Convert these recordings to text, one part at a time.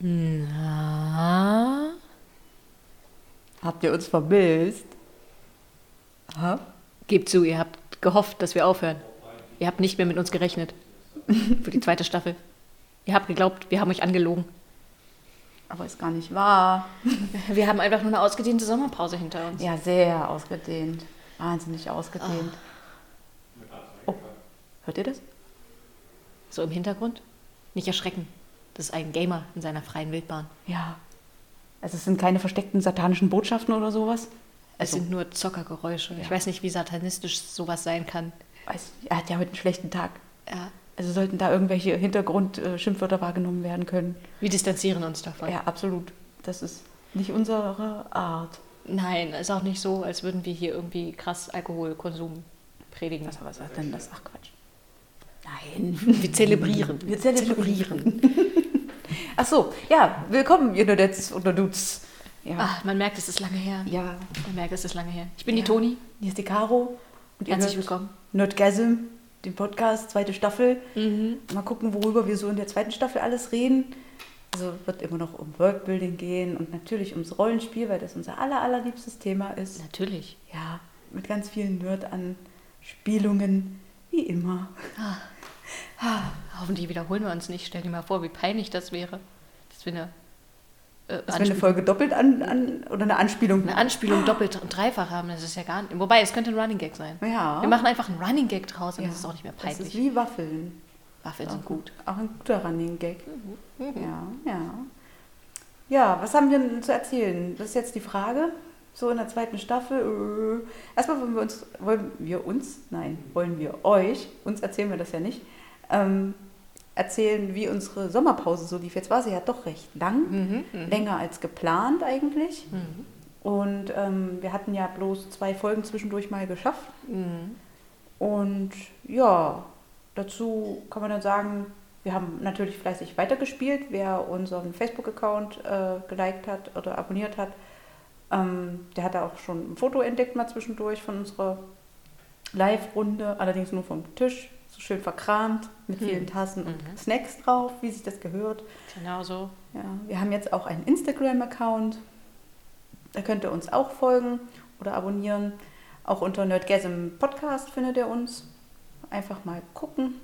Na? Habt ihr uns vermisst? Ha? Gebt zu, ihr habt gehofft, dass wir aufhören. Ihr habt nicht mehr mit uns gerechnet. Für die zweite Staffel. Ihr habt geglaubt, wir haben euch angelogen. Aber ist gar nicht wahr. Wir haben einfach nur eine ausgedehnte Sommerpause hinter uns. Ja, sehr ausgedehnt. Wahnsinnig ausgedehnt. Oh, hört ihr das? So im Hintergrund? Nicht erschrecken. Das ist ein Gamer in seiner freien Wildbahn. Ja. Also es sind keine versteckten satanischen Botschaften oder sowas? Es sind nur Zockergeräusche. Ich weiß nicht, wie satanistisch sowas sein kann. Weiß, er hat ja heute einen schlechten Tag. Ja. Also sollten da irgendwelche Hintergrund-Schimpfwörter wahrgenommen werden können. Wir distanzieren uns davon. Ja, absolut. Das ist nicht unsere Art. Nein, ist auch nicht so, als würden wir hier irgendwie krass Alkoholkonsum predigen. Was, was denn das? Ach Quatsch. Nein. Wir zelebrieren. Wir zelebrieren. Ach so, ja, willkommen, ihr Nudettes und Nudes. Ja. Ach, man merkt, es ist lange her. ja, Man merkt, es ist lange her. Ich bin Ja. die Toni. hier ist die Caro. Und Herzlich willkommen. Nerdgasm, den Podcast, zweite Staffel. Mhm. Mal gucken, worüber wir so in der zweiten Staffel alles reden. Also wird immer noch um Worldbuilding gehen und natürlich ums Rollenspiel, weil das unser aller, allerliebstes Thema ist. Natürlich. Ja, mit ganz vielen Nerd-Anspielungen, wie immer. Hoffentlich wiederholen wir uns nicht. Stell dir mal vor, wie peinlich das wäre. Dass wir eine, äh, Dass wir eine Folge doppelt an, an oder eine Anspielung eine Anspielung doppelt und dreifach haben. Das ist ja gar nicht. Wobei, es könnte ein Running Gag sein. Ja. Wir machen einfach einen Running Gag draus und Ja. das ist auch nicht mehr Das ist peinlich. wie Waffeln. Waffeln sind gut. Auch ein guter Running Gag. Mhm. Ja, ja. Ja, was haben wir denn zu erzählen? Das ist jetzt die Frage. So in der zweiten Staffel. Äh, erstmal wollen wir uns, wollen wir uns, nein, wollen wir euch, uns erzählen wir das ja nicht, ähm, erzählen, wie unsere Sommerpause so lief. Jetzt war sie ja doch recht lang, Mhm, mhm. länger als geplant eigentlich. Mhm. Und ähm, wir hatten ja bloß zwei Folgen zwischendurch mal geschafft. Mhm. Und ja, dazu kann man dann sagen, wir haben natürlich fleißig weitergespielt. Wer unseren Facebook-Account äh, geliked hat oder abonniert hat, ähm, der hat da auch schon ein Foto entdeckt mal zwischendurch von unserer Live-Runde, allerdings nur vom Tisch, so schön verkramt, mit vielen Tassen und Mhm. Snacks drauf, wie sich das gehört. Genau so. Ja, wir haben jetzt auch einen Instagram-Account. Da könnt ihr uns auch folgen oder abonnieren. Auch unter Nerdgasm Podcast findet ihr uns. Einfach mal gucken.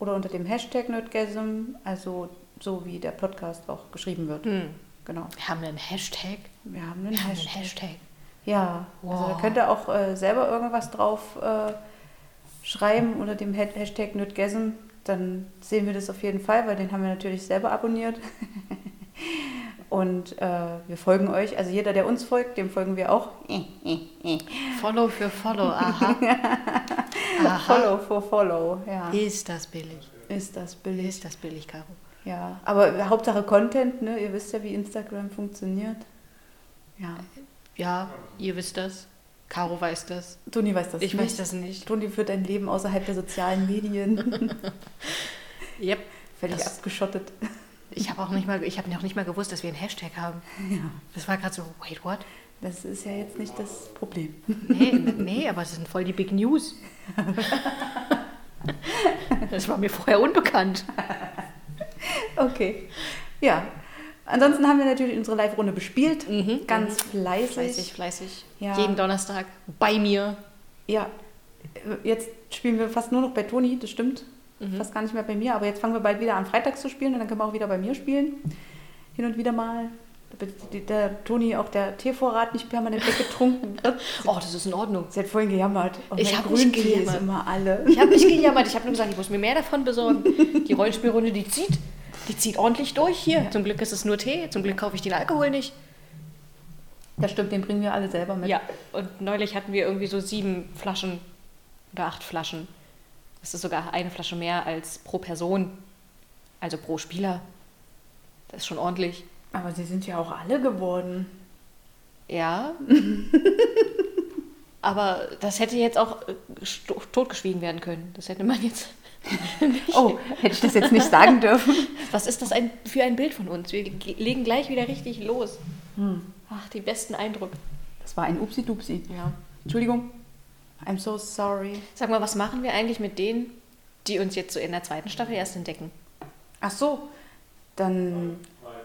Oder unter dem Hashtag Nerdgasm, also so wie der Podcast auch geschrieben wird. Mhm. Genau. Wir haben einen Hashtag. Wir haben einen Wir haben einen Hashtag. Hashtag. Ja, also da Wow. könnt ihr auch äh, selber irgendwas drauf äh, schreiben unter dem Ha- Hashtag Nerdgasm. Dann sehen wir das auf jeden Fall, weil den haben wir natürlich selber abonniert. Und äh, wir folgen euch. Also jeder, der uns folgt, dem folgen wir auch. Follow für Follow. Aha. Aha. Follow for Follow. Ja. Ist das billig? Ist das billig? Ist das billig, Caro? Ja. Aber Hauptsache Content, ne? Ihr wisst ja, wie Instagram funktioniert. Ja. Ja, ihr wisst das. Caro weiß das. Toni weiß das Ich nicht. weiß das nicht. Toni führt ein Leben außerhalb der sozialen Medien. Yep. Völlig Das- abgeschottet. Ich habe auch nicht mal, ich habe noch nicht mal gewusst, dass wir einen Hashtag haben. Ja. Das war gerade so, wait, what? Das ist ja jetzt nicht das Problem. Nee, nee, aber es sind voll die Big News. Das war mir vorher unbekannt. Okay. Ja. Ansonsten haben wir natürlich unsere Live-Runde bespielt. Mhm, Ganz fleißig. Fleißig, fleißig. Ja. Jeden Donnerstag bei mir. Ja. Jetzt spielen wir fast nur noch bei Toni, das stimmt. Mhm. Fast gar nicht mehr bei mir. Aber jetzt fangen wir bald wieder an, freitags zu spielen und dann können wir auch wieder bei mir spielen. Hin und wieder mal. Damit der Toni auch der Teevorrat nicht permanent weggetrunken wird. Oh, das ist in Ordnung. Sie hat vorhin gejammert. Oh, Ich mein hab nicht ist gejammert. immer alle. Ich habe nicht gejammert, ich habe nur gesagt, ich muss mir mehr davon besorgen. Die Rollenspielrunde, die zieht, die zieht ordentlich durch hier. Zum Glück ist es nur Tee, zum Glück kaufe ich den Alkohol nicht. Das stimmt, den bringen wir alle selber mit. Ja, und neulich hatten wir irgendwie so sieben Flaschen oder acht Flaschen. Das ist sogar eine Flasche mehr als pro Person, also pro Spieler. Das ist schon ordentlich. Aber sie sind ja auch alle geworden. Ja. Aber das hätte jetzt auch totgeschwiegen werden können. Das hätte man jetzt. Oh, hätte ich das jetzt nicht sagen dürfen? Was ist das ein, für ein Bild von uns? Wir ge- legen gleich wieder richtig los. Hm. Ach, die besten Eindrücke. Das war ein Upsi-Dupsi. Ja. Entschuldigung. I'm so sorry. Sag mal, was machen wir eigentlich mit denen, die uns jetzt so in der zweiten Staffel erst entdecken? Ach so, dann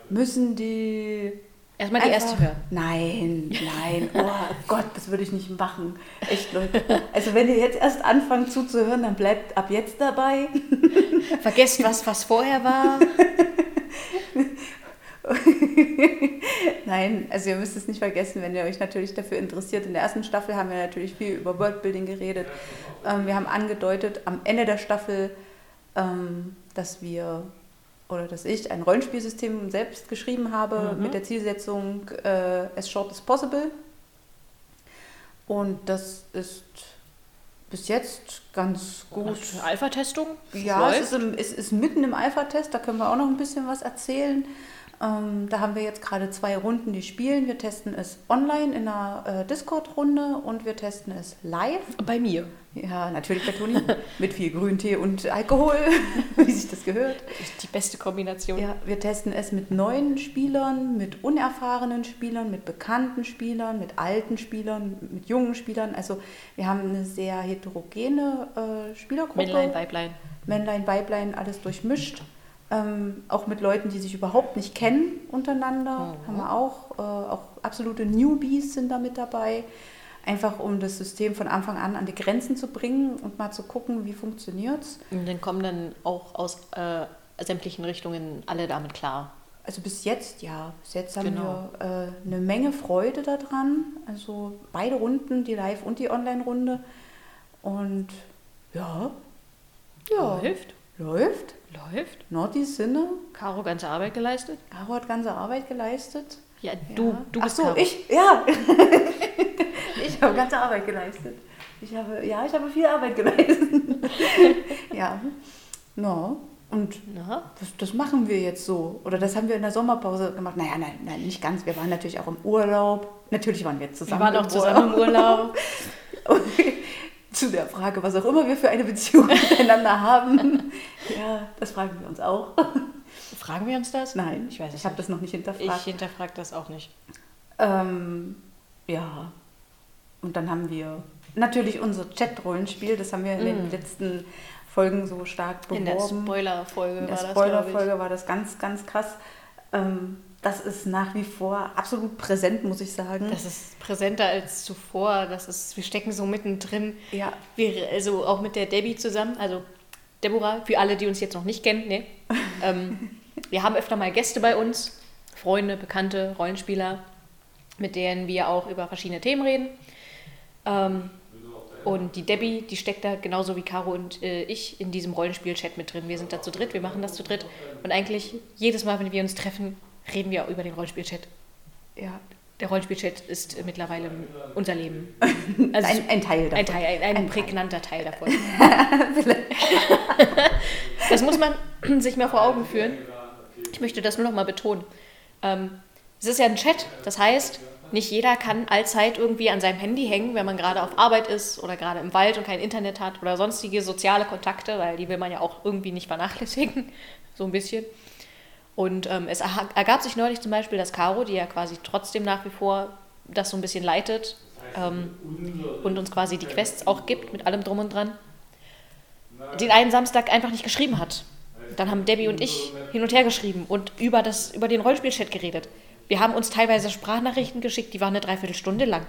müssen die Erstmal die erste hören. Nein, nein. Oh Gott, das würde ich nicht machen. Echt, Leute. Also wenn ihr jetzt erst anfangt zuzuhören, dann bleibt ab jetzt dabei. Vergesst was, was vorher war. Nein, also ihr müsst es nicht vergessen, wenn ihr euch natürlich dafür interessiert. In der ersten Staffel haben wir natürlich viel über Worldbuilding geredet. Ähm, wir haben angedeutet am Ende der Staffel, ähm, dass wir oder dass ich ein Rollenspielsystem selbst geschrieben habe Mhm. mit der Zielsetzung äh, as short as possible. Und das ist bis jetzt ganz gut. Alpha-Testung. Ja, es ist, im, es ist mitten im Alpha-Test, da können wir auch noch ein bisschen was erzählen. Ähm, da haben wir jetzt gerade zwei Runden, die spielen. Wir testen es online in einer äh, Discord-Runde und wir testen es live. Bei mir. Ja, natürlich bei Toni, mit viel Grüntee und Alkohol, wie sich das gehört. Die beste Kombination. Ja, wir testen es mit neuen Spielern, mit unerfahrenen Spielern, mit bekannten Spielern, mit alten Spielern, mit jungen Spielern. Also wir haben eine sehr heterogene äh, Spielergruppe. Männlein, Weiblein. Männlein, Weiblein, alles durchmischt. Ähm, auch mit Leuten, die sich überhaupt nicht kennen untereinander, Mhm. haben wir auch. Äh, auch absolute Newbies sind da mit dabei. Einfach um das System von Anfang an an die Grenzen zu bringen und mal zu gucken, wie funktioniert es. Und dann kommen dann auch aus äh, sämtlichen Richtungen alle damit klar. Also bis jetzt, ja, bis jetzt haben Genau. wir äh, eine Menge Freude daran. Also beide Runden, die Live- und die Online-Runde. Und ja, ja, Läuft. läuft. Läuft. Nordis Sinne. Caro ganze Arbeit geleistet. Caro hat ganze Arbeit geleistet. Ja, du, Ja. du Ach bist so, Caro. ich, ja. ich habe ganze Arbeit geleistet. Ich habe, ja, ich habe viel Arbeit geleistet. ja. No. Und das, das machen wir jetzt so. Oder das haben wir in der Sommerpause gemacht. Naja, nein, nein, nicht ganz. Wir waren natürlich auch im Urlaub. Natürlich waren wir wir zusammen. waren auch zusammen im Urlaub. Zu der Frage, was auch immer wir für eine Beziehung miteinander haben. Ja, das fragen wir uns auch. Fragen wir uns das? Nein, Ich weiß ich habe das noch nicht Ich hinterfragt. hinterfrage das auch nicht. Ähm, ja. Und dann haben wir natürlich unser Chat-Rollenspiel. Das haben wir in den Mm. letzten Folgen so stark beworben. In der Spoiler-Folge In der war das, glaube Spoiler-Folge war das ganz, ganz krass. Ähm, das ist nach wie vor absolut präsent, muss ich sagen. Das ist präsenter als zuvor. Das ist, wir stecken so mittendrin. ja, Wir, also auch mit der Debbie zusammen, also Deborah, für alle, die uns jetzt noch nicht kennen, ne? ähm, wir haben öfter mal Gäste bei uns, Freunde, Bekannte, Rollenspieler, mit denen wir auch über verschiedene Themen reden. Ähm, und die Debbie, die steckt da genauso wie Caro und äh, ich in diesem Rollenspiel-Chat mit drin. Wir sind da zu dritt, wir machen das zu dritt. Und eigentlich jedes Mal, wenn wir uns treffen, reden wir auch über den Rollenspiel-Chat. ja. Der Rollenspiel-Chat ist äh, mittlerweile unser Leben. Also Ein, ein Teil davon. ein Teil, ein, ein, Ein prägnanter Teil davon. das muss man sich mal vor Augen führen. Ich möchte das nur noch mal betonen. Ähm, es ist ja ein Chat, das heißt, nicht jeder kann allzeit irgendwie an seinem Handy hängen, wenn man gerade auf Arbeit ist oder gerade im Wald und kein Internet hat oder sonstige soziale Kontakte, weil die will man ja auch irgendwie nicht vernachlässigen, so ein bisschen. Und ähm, es ergab sich neulich zum Beispiel, dass Caro, die ja quasi trotzdem nach wie vor das so ein bisschen leitet ähm, und uns quasi die Quests auch gibt mit allem drum und dran, den einen Samstag einfach nicht geschrieben hat. Dann haben Debbie und ich hin und her geschrieben und über, das, über den Rollenspielchat geredet. Wir haben uns teilweise Sprachnachrichten geschickt, die waren eine Dreiviertelstunde lang,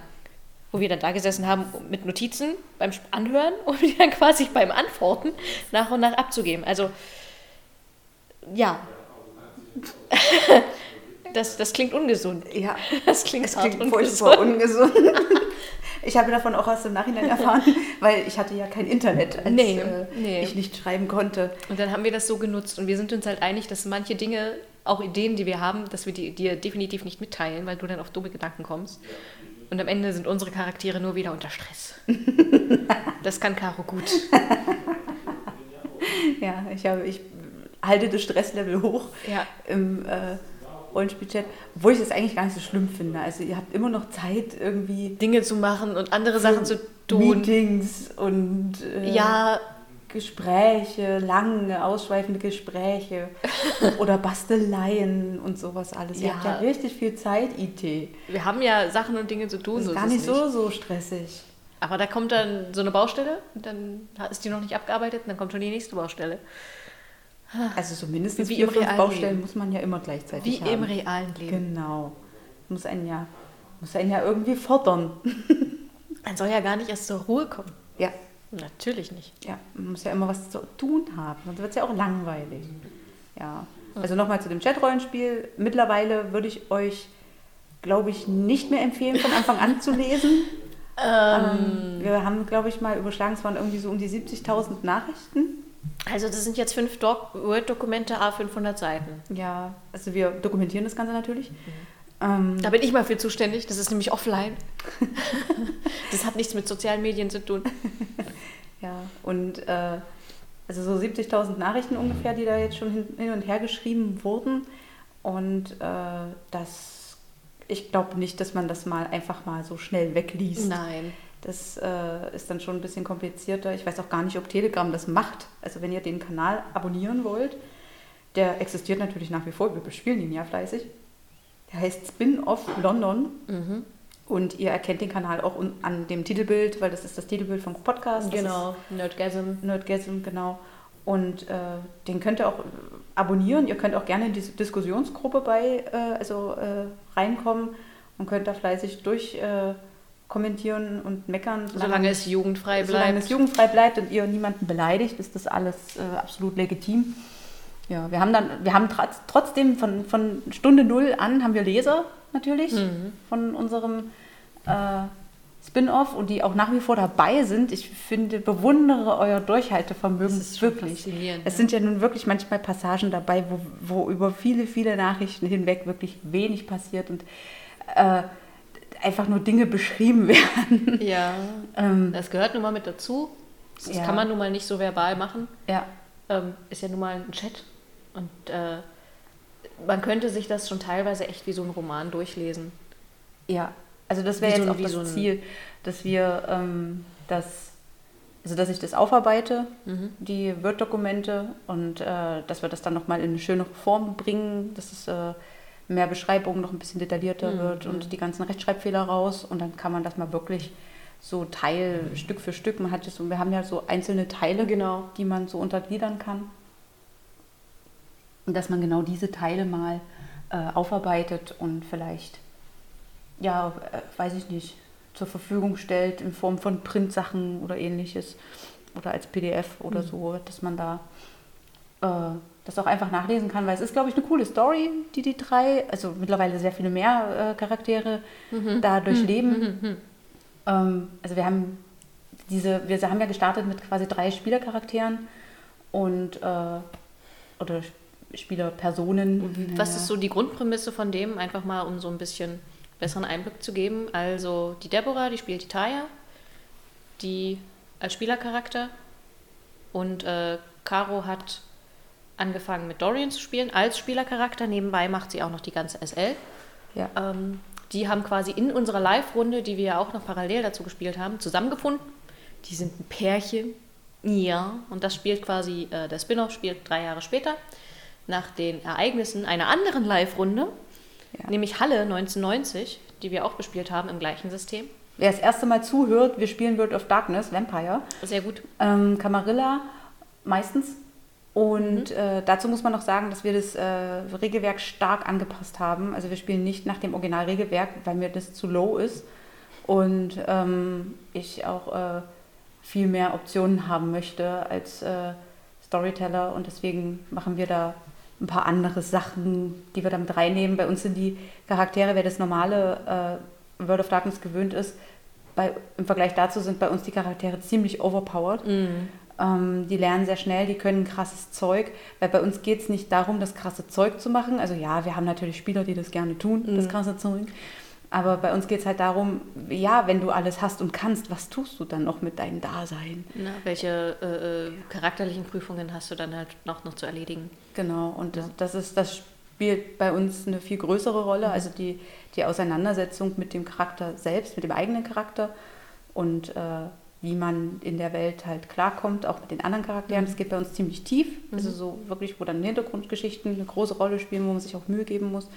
wo wir dann da gesessen haben mit Notizen beim Anhören und die dann quasi beim Antworten nach und nach abzugeben. Also, ja. Das, das klingt ungesund. Ja, Das klingt, hart klingt ungesund. ungesund. Ich habe davon auch erst im Nachhinein erfahren, weil ich hatte ja kein Internet, als Nee, äh, nee. ich nicht schreiben konnte. Und dann haben wir das so genutzt und wir sind uns halt einig, dass manche Dinge, auch Ideen, die wir haben, dass wir die dir definitiv nicht mitteilen, weil du dann auf dumme Gedanken kommst. Und am Ende sind unsere Charaktere nur wieder unter Stress. Das kann Caro gut. Ja, ich, habe, ich halte das Stresslevel hoch Ja. im äh, Rollenspielchat, obwohl ich das eigentlich gar nicht so schlimm finde. Also ihr habt immer noch Zeit, irgendwie Dinge zu machen und andere Sachen zu tun. Meetings und äh, Ja, Gespräche, lange, ausschweifende Gespräche oder Basteleien und sowas alles. Ihr Ja. habt ja richtig viel Zeit, IT. wir haben ja Sachen und Dinge zu tun. Das so ist ist gar es nicht so, so stressig. Aber da kommt dann so eine Baustelle, und dann ist die noch nicht abgearbeitet, und dann kommt schon die nächste Baustelle. Also so mindestens Wie vier, fünf Baustellen Leben. muss man ja immer gleichzeitig Wie haben. im realen Leben. Genau. Muss einen ja, muss einen ja irgendwie fordern. Man soll ja gar nicht erst zur Ruhe kommen. Ja, Natürlich nicht. ja, man muss ja immer was zu tun haben. Sonst wird es ja auch langweilig. Ja. Also nochmal zu dem Chatrollenspiel. Mittlerweile würde ich euch, glaube ich, nicht mehr empfehlen, von Anfang an zu lesen. Ähm, wir haben, glaube ich, mal überschlagen, es waren irgendwie so um die 70.000 Nachrichten. Also das sind jetzt fünf Word-Dokumente, a 500 Seiten. Ja, also wir dokumentieren das Ganze natürlich. Ähm, Da bin ich mal für zuständig. Das ist nämlich offline. das hat nichts mit sozialen Medien zu tun. und äh, also so 70.000 Nachrichten ungefähr, die da jetzt schon hin, hin und her geschrieben wurden. Und äh, das, ich glaube nicht, dass man das mal einfach mal so schnell wegliest. Nein. Das äh, ist dann schon ein bisschen komplizierter. Ich weiß auch gar nicht, ob Telegram das macht. Also wenn ihr den Kanal abonnieren wollt, der existiert natürlich nach wie vor, wir bespielen ihn ja fleißig. Der heißt Spin-Off London. Mhm. Und ihr erkennt den Kanal auch an dem Titelbild, weil das ist das Titelbild vom Podcast. Genau. Nerdgasm. Nerdgasm, genau. Und äh, den könnt ihr auch äh, abonnieren. Ihr könnt auch gerne in diese Diskussionsgruppe bei, äh, also äh, reinkommen und könnt da fleißig durch äh, kommentieren und meckern. Solange es jugendfrei Solange bleibt. es jugendfrei bleibt und ihr niemanden beleidigt, ist das alles äh, absolut legitim. Ja, wir haben dann, wir haben trotz- trotzdem von, von Stunde null an haben wir Leser natürlich Mhm. von unserem äh, Spin-off und die auch nach wie vor dabei sind. Ich finde, bewundere euer Durchhaltevermögen Das ist wirklich. Es ja. sind ja nun wirklich manchmal Passagen dabei, wo, wo über viele, viele Nachrichten hinweg wirklich wenig passiert und äh, einfach nur Dinge beschrieben werden. Ja. ähm, Das gehört nun mal mit dazu. Das Ja. kann man nun mal nicht so verbal machen. ja, Ähm, ist ja nun mal ein Chat. Und äh, man könnte sich das schon teilweise echt wie so ein Roman durchlesen. Ja, also das wäre so jetzt ein- auch das so Ziel, dass wir ähm, das, also dass ich das aufarbeite, Mhm. die Word-Dokumente und äh, dass wir das dann nochmal in eine schönere Form bringen, dass es äh, mehr Beschreibung noch ein bisschen detaillierter Mhm, wird und die ganzen Rechtschreibfehler raus und dann kann man das mal wirklich so Teil, Stück für Stück, man hat es so, wir haben ja so einzelne Teile, Genau. die man so untergliedern kann. Und dass man genau diese Teile mal äh, aufarbeitet und vielleicht, ja, äh, weiß ich nicht, zur Verfügung stellt in Form von Printsachen oder ähnliches oder als PDF oder so, dass man da äh, das auch einfach nachlesen kann, weil es ist, glaube ich, eine coole Story, die die drei, also mittlerweile sehr viele mehr äh, Charaktere da durchleben. Ähm, also wir haben diese, wir haben ja gestartet mit quasi drei Spielercharakteren und äh, Spielerpersonen. Was ist so die Grundprämisse von dem? Einfach mal, um so ein bisschen besseren Einblick zu geben. Also die Deborah, die spielt die Taya, die als Spielercharakter. Und äh, Caro hat angefangen mit Dorian zu spielen als Spielercharakter. Nebenbei macht sie auch noch die ganze SL. Ja. Ähm, die haben quasi in unserer Live-Runde, die wir ja auch noch parallel dazu gespielt haben, zusammengefunden. Die sind ein Pärchen. Ja, und das spielt quasi, äh, der Spin-off spielt drei Jahre später, nach den Ereignissen einer anderen Live-Runde, Ja. nämlich Halle 1990, die wir auch bespielt haben im gleichen System. Wer das erste Mal zuhört, wir spielen World of Darkness, Vampire, Sehr gut. ähm, Camarilla meistens. Und äh, dazu muss man noch sagen, dass wir das äh, Regelwerk stark angepasst haben. Also wir spielen nicht nach dem Originalregelwerk, weil mir das zu low ist. Und ähm, ich auch äh, viel mehr Optionen haben möchte als äh, Storyteller. Und deswegen machen wir da ein paar andere Sachen, die wir damit reinnehmen. Bei uns sind die Charaktere, wer das normale äh, World of Darkness gewöhnt ist, bei, im Vergleich dazu sind bei uns die Charaktere ziemlich overpowered. Ähm, die lernen sehr schnell, die können krasses Zeug, weil bei uns geht es nicht darum, das krasse Zeug zu machen. Also ja, wir haben natürlich Spieler, die das gerne tun, das krasse Zeug. Aber bei uns geht es halt darum, ja, wenn du alles hast und kannst, was tust du dann noch mit deinem Dasein? Na, welche äh, äh, charakterlichen Prüfungen hast du dann halt noch, noch zu erledigen? Genau, und das, das, ist, das spielt bei uns eine viel größere Rolle, also die, die Auseinandersetzung mit dem Charakter selbst, mit dem eigenen Charakter und äh, wie man in der Welt halt klarkommt, auch mit den anderen Charakteren. Das geht bei uns ziemlich tief, also so wirklich, wo dann Hintergrundgeschichten eine große Rolle spielen, wo man sich auch Mühe geben muss,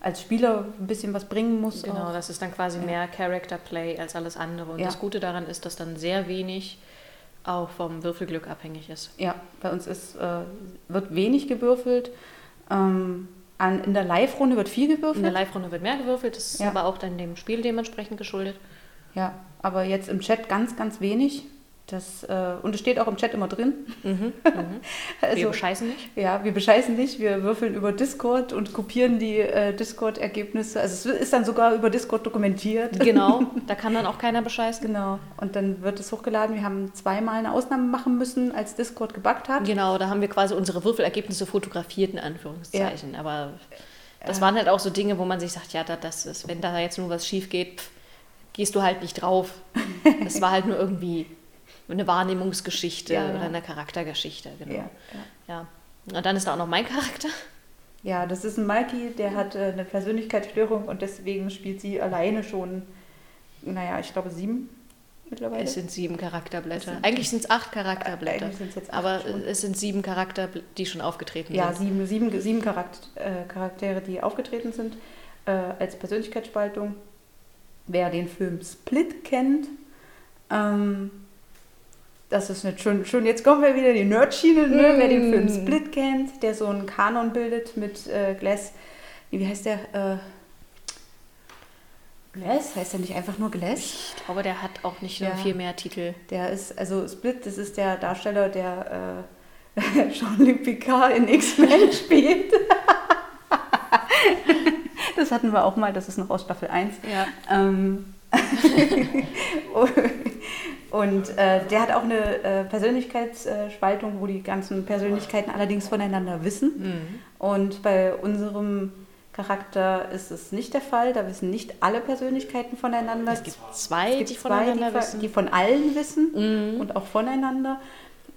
als Spieler ein bisschen was bringen muss. Genau, auch. das ist dann quasi Ja. mehr Character Play als alles andere. Und Ja. das Gute daran ist, dass dann sehr wenig auch vom Würfelglück abhängig ist. Ja, bei uns ist, äh, wird wenig gewürfelt. Ähm, an, in der Live-Runde wird viel gewürfelt. In der Live-Runde wird mehr gewürfelt, das ist Ja. aber auch dann dem Spiel dementsprechend geschuldet. Ja, aber jetzt im Chat ganz, ganz wenig. Das, äh, und es steht auch im Chat immer drin. Mhm, mhm. Wir Also, bescheißen nicht. ja, wir bescheißen nicht, wir würfeln über Discord und kopieren die äh, Discord-Ergebnisse. Also es ist dann sogar über Discord dokumentiert. Genau, da kann dann auch keiner bescheißen. Genau. Und dann wird es hochgeladen. Wir haben zweimal eine Ausnahme machen müssen, als Discord gebackt hat. Genau, da haben wir quasi unsere Würfelergebnisse fotografiert, in Anführungszeichen. Aber das waren halt auch so Dinge, wo man sich sagt, ja, da- das ist, wenn da jetzt nur was schief geht, pff, gehst du halt nicht drauf. Das war halt nur irgendwie eine Wahrnehmungsgeschichte Ja. oder eine Charaktergeschichte, genau. Ja, ja. Ja. Und dann ist da auch noch mein Charakter. ja, das ist ein Malki, der hat äh, eine Persönlichkeitsstörung und deswegen spielt sie alleine schon, naja, ich glaube sieben mittlerweile. Es sind sieben Charakterblätter. sind- Eigentlich sind es acht Charakterblätter. Eigentlich sind's jetzt acht aber schon. es sind sieben Charakter, die schon aufgetreten Ja, sind. sieben, sieben, sieben Charakter, äh, Charaktere, die aufgetreten sind äh, als Persönlichkeitsspaltung. Wer den Film Split kennt, ähm, das ist nicht schon, schon, jetzt kommen wir wieder in die Nerdschiene, ne? wer den Film Mm. Split kennt, der so einen Kanon bildet mit äh, Glass, wie heißt der? Äh, Glass? Heißt der nicht einfach nur Glass? Ich glaube, der hat auch nicht nur Ja. viel mehr Titel. Der ist, also Split, das ist der Darsteller, der äh, Jean-Luc Picard in X-Men spielt. das hatten wir auch mal, das ist noch aus Staffel 1. Ja. Ähm, und äh, der hat auch eine äh, Persönlichkeitsspaltung, wo die ganzen Persönlichkeiten allerdings voneinander wissen. Mhm. Und bei unserem Charakter ist es nicht der Fall. Da wissen nicht alle Persönlichkeiten voneinander. Es gibt zwei, Es gibt die zwei, die, von- wissen. die von allen wissen Mhm. und auch voneinander.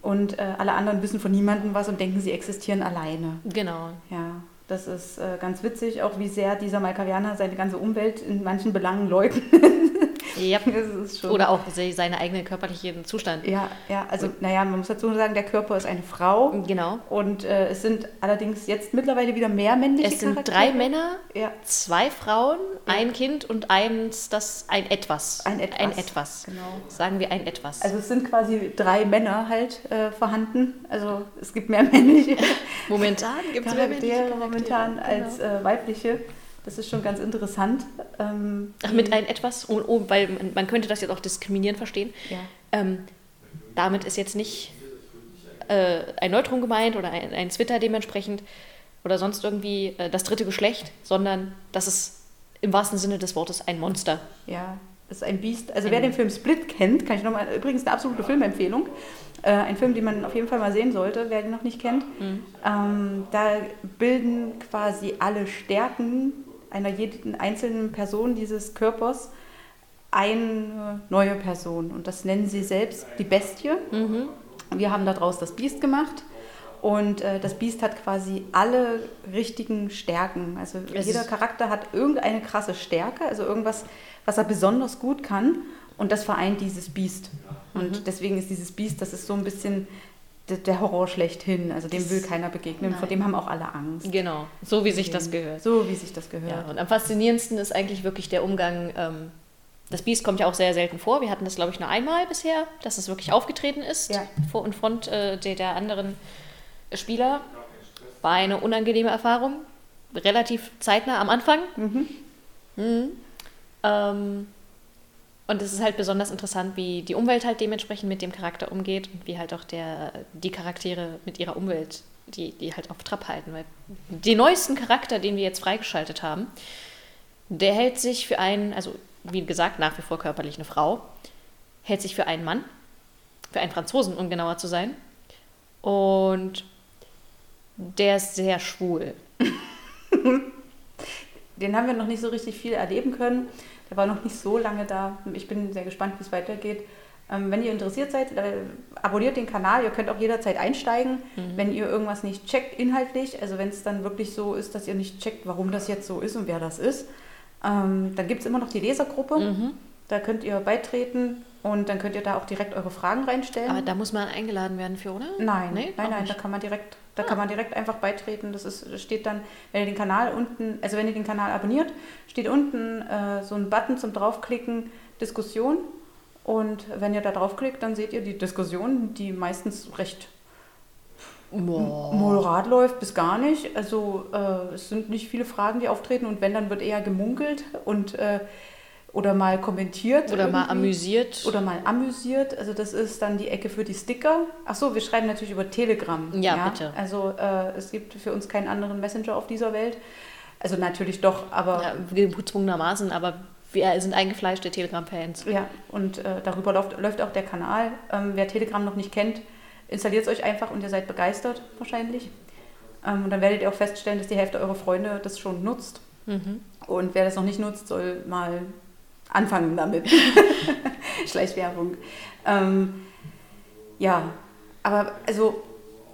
Und äh, alle anderen wissen von niemandem was und denken, sie existieren alleine. Genau. Ja, das ist äh, ganz witzig, auch wie sehr dieser Malkavianer seine ganze Umwelt in manchen Belangen leugnet. Ja. Oder auch se- seinen eigenen körperlichen Zustand. Ja, ja, also naja, man muss dazu sagen, der Körper ist eine Frau. Genau. Und äh, es sind allerdings jetzt mittlerweile wieder mehr männliche Es sind Charaktere. drei Männer, Ja, zwei Frauen, Ja. ein Kind und eins, das ein Etwas. Ein Etwas. Ein Etwas. genau. Sagen wir ein Etwas. Also es sind quasi drei Männer halt äh, vorhanden. Also es gibt mehr männliche momentan gibt es Charaktere momentan als äh, weibliche. Das ist schon ganz interessant. Ähm, Ach, mit ein Etwas, oh, oh, weil man, man könnte das jetzt auch diskriminierend verstehen. ja. Ähm, damit ist jetzt nicht äh, ein Neutron gemeint oder ein, ein Twitter dementsprechend oder sonst irgendwie äh, das dritte Geschlecht, sondern das ist im wahrsten Sinne des Wortes ein Monster. Ja, das ist ein Biest. Also Ein- wer den Film Split kennt, kann ich nochmal, übrigens eine absolute Filmempfehlung. Äh, ein Film, den man auf jeden Fall mal sehen sollte, wer den noch nicht kennt. Ähm, da bilden quasi alle Stärken einer jeden einzelnen Person dieses Körpers eine neue Person. Und das nennen sie selbst die Bestie. Mhm. Wir haben daraus das Biest gemacht. Und äh, das Biest hat quasi alle richtigen Stärken. Also Es jeder Charakter hat irgendeine krasse Stärke, also irgendwas, was er besonders gut kann. Und das vereint dieses Biest. Und Mhm. deswegen ist dieses Biest, das ist so ein bisschen der, Horror schlechthin. Also dem Das- will keiner begegnen. Vor Nein. dem haben auch alle Angst. Genau, so wie sich das gehört. So wie sich das gehört. Ja, und am faszinierendsten ist eigentlich wirklich der Umgang. Ähm, das Biest kommt ja auch sehr selten vor. Wir hatten das, glaube ich, nur einmal bisher, dass es wirklich aufgetreten ist Ja. vor und front äh, der, der anderen Spieler. War eine unangenehme Erfahrung, relativ zeitnah am Anfang. Mhm. Mhm. Ähm, und es ist halt besonders interessant, wie die Umwelt halt dementsprechend mit dem Charakter umgeht und wie halt auch der, die Charaktere mit ihrer Umwelt, die, die halt auf Trab halten. Weil den neuesten Charakter, den wir jetzt freigeschaltet haben, der hält sich für einen, also wie gesagt, nach wie vor körperlich eine Frau, hält sich für einen Mann, für einen Franzosen, um genauer zu sein. Und der ist sehr schwul. Den haben wir noch nicht so richtig viel erleben können. Der war noch nicht so lange da. Ich bin sehr gespannt, wie es weitergeht. Ähm, wenn ihr interessiert seid, äh, abonniert den Kanal. Ihr könnt auch jederzeit einsteigen, wenn ihr irgendwas nicht checkt inhaltlich. Also wenn es dann wirklich so ist, dass ihr nicht checkt, warum das jetzt so ist und wer das ist. Ähm, dann gibt es immer noch die Lesergruppe. Mhm. Da könnt ihr beitreten und dann könnt ihr da auch direkt eure Fragen reinstellen. Aber da muss man eingeladen werden für, oder? Nein, Nee, nein, nein, nicht. da kann man direkt, da kann man direkt einfach beitreten. Das ist, steht dann, wenn ihr den Kanal unten, also wenn ihr den Kanal abonniert, steht unten äh, so ein Button zum draufklicken, Diskussion. Und wenn ihr da draufklickt, dann seht ihr die Diskussion, die meistens recht moderat läuft bis gar nicht. Also äh, es sind nicht viele Fragen, die auftreten und wenn, dann wird eher gemunkelt und äh, oder mal kommentiert. Oder irgendwie. mal amüsiert. Oder mal amüsiert. Also das ist dann die Ecke für die Sticker. Achso, wir schreiben natürlich über Telegram. Ja, ja? bitte. Also äh, es gibt für uns keinen anderen Messenger auf dieser Welt. Also natürlich doch, aber... Ja, gezwungenermaßen, aber wir sind eingefleischte Telegram-Fans. Ja, und äh, darüber läuft, läuft, auch der Kanal. Ähm, wer Telegram noch nicht kennt, installiert es euch einfach und ihr seid begeistert wahrscheinlich. Ähm, und dann werdet ihr auch feststellen, dass die Hälfte eurer Freunde das schon nutzt. Mhm. Und wer das noch nicht nutzt, soll mal anfangen damit. Schleichwerbung. Ähm, ja, aber also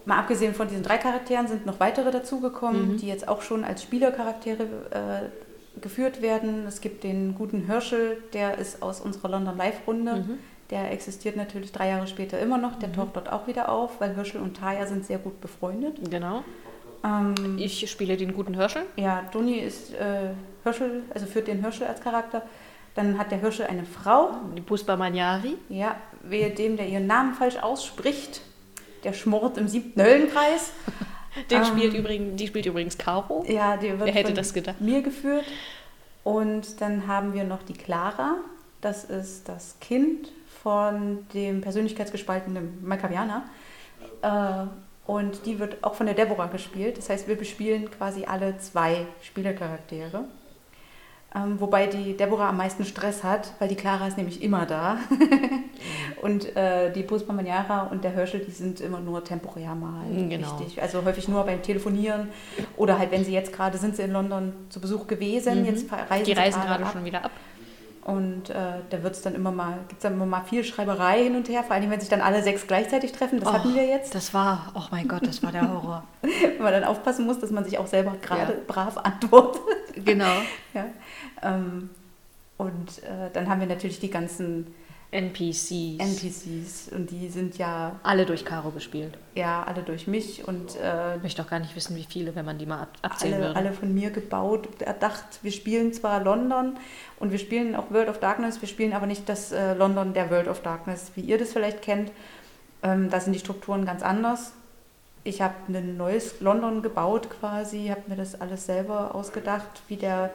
mal abgesehen von diesen drei Charakteren sind noch weitere dazugekommen, mhm. die jetzt auch schon als Spielercharaktere äh, geführt werden. Es gibt den guten Hirschel, der ist aus unserer London Live-Runde. Mhm. Der existiert natürlich drei Jahre später immer noch. Der mhm. taucht dort auch wieder auf, weil Hirschel und Taya sind sehr gut befreundet. Genau. Ähm, ich spiele den guten Hirschel. Ja, Doni ist äh, Hirschel, also führt den Hirschel als Charakter. Dann hat der Hirschel eine Frau. Die Puspa Maniari. Ja, wehe dem, der ihren Namen falsch ausspricht. Der schmort im siebten Höllenkreis. Den ähm, spielt übrigens, die spielt übrigens Caro. Ja, die wird Wer hätte das gedacht? mir geführt. Und dann haben wir noch die Clara. Das ist das Kind von dem persönlichkeitsgespaltenen Malkavianer. Äh, und die wird auch von der Deborah gespielt. Das heißt, wir bespielen quasi alle zwei Spielercharaktere. Ähm, wobei die Deborah am meisten Stress hat, weil die Clara ist nämlich immer da. und äh, die Puspa Manjara und der Herschel, die sind immer nur temporär mal mhm, genau. wichtig. Also häufig nur beim Telefonieren. Oder halt, wenn sie jetzt gerade sind sie in London zu Besuch gewesen, mhm. jetzt reisen Die reisen gerade schon wieder ab. Und äh, da wird es dann immer mal, gibt es dann immer mal viel Schreiberei hin und her, vor allem wenn sich dann alle sechs gleichzeitig treffen. Das oh, hatten wir jetzt. Das war, oh mein Gott, das war der Horror. wenn man dann aufpassen muss, dass man sich auch selber gerade ja. brav antwortet. Genau. ja. Ähm, und äh, dann haben wir natürlich die ganzen NPCs. NPCs. Und die sind ja. Alle durch Caro gespielt. Ja, alle durch mich. Und, äh, ich möchte auch gar nicht wissen, wie viele, wenn man die mal ab abzählen alle, würde. Alle von mir gebaut, erdacht. Wir spielen zwar London und wir spielen auch World of Darkness, wir spielen aber nicht das äh, London der World of Darkness, wie ihr das vielleicht kennt. Ähm, da sind die Strukturen ganz anders. Ich habe ein neues London gebaut quasi, habe mir das alles selber ausgedacht, wie der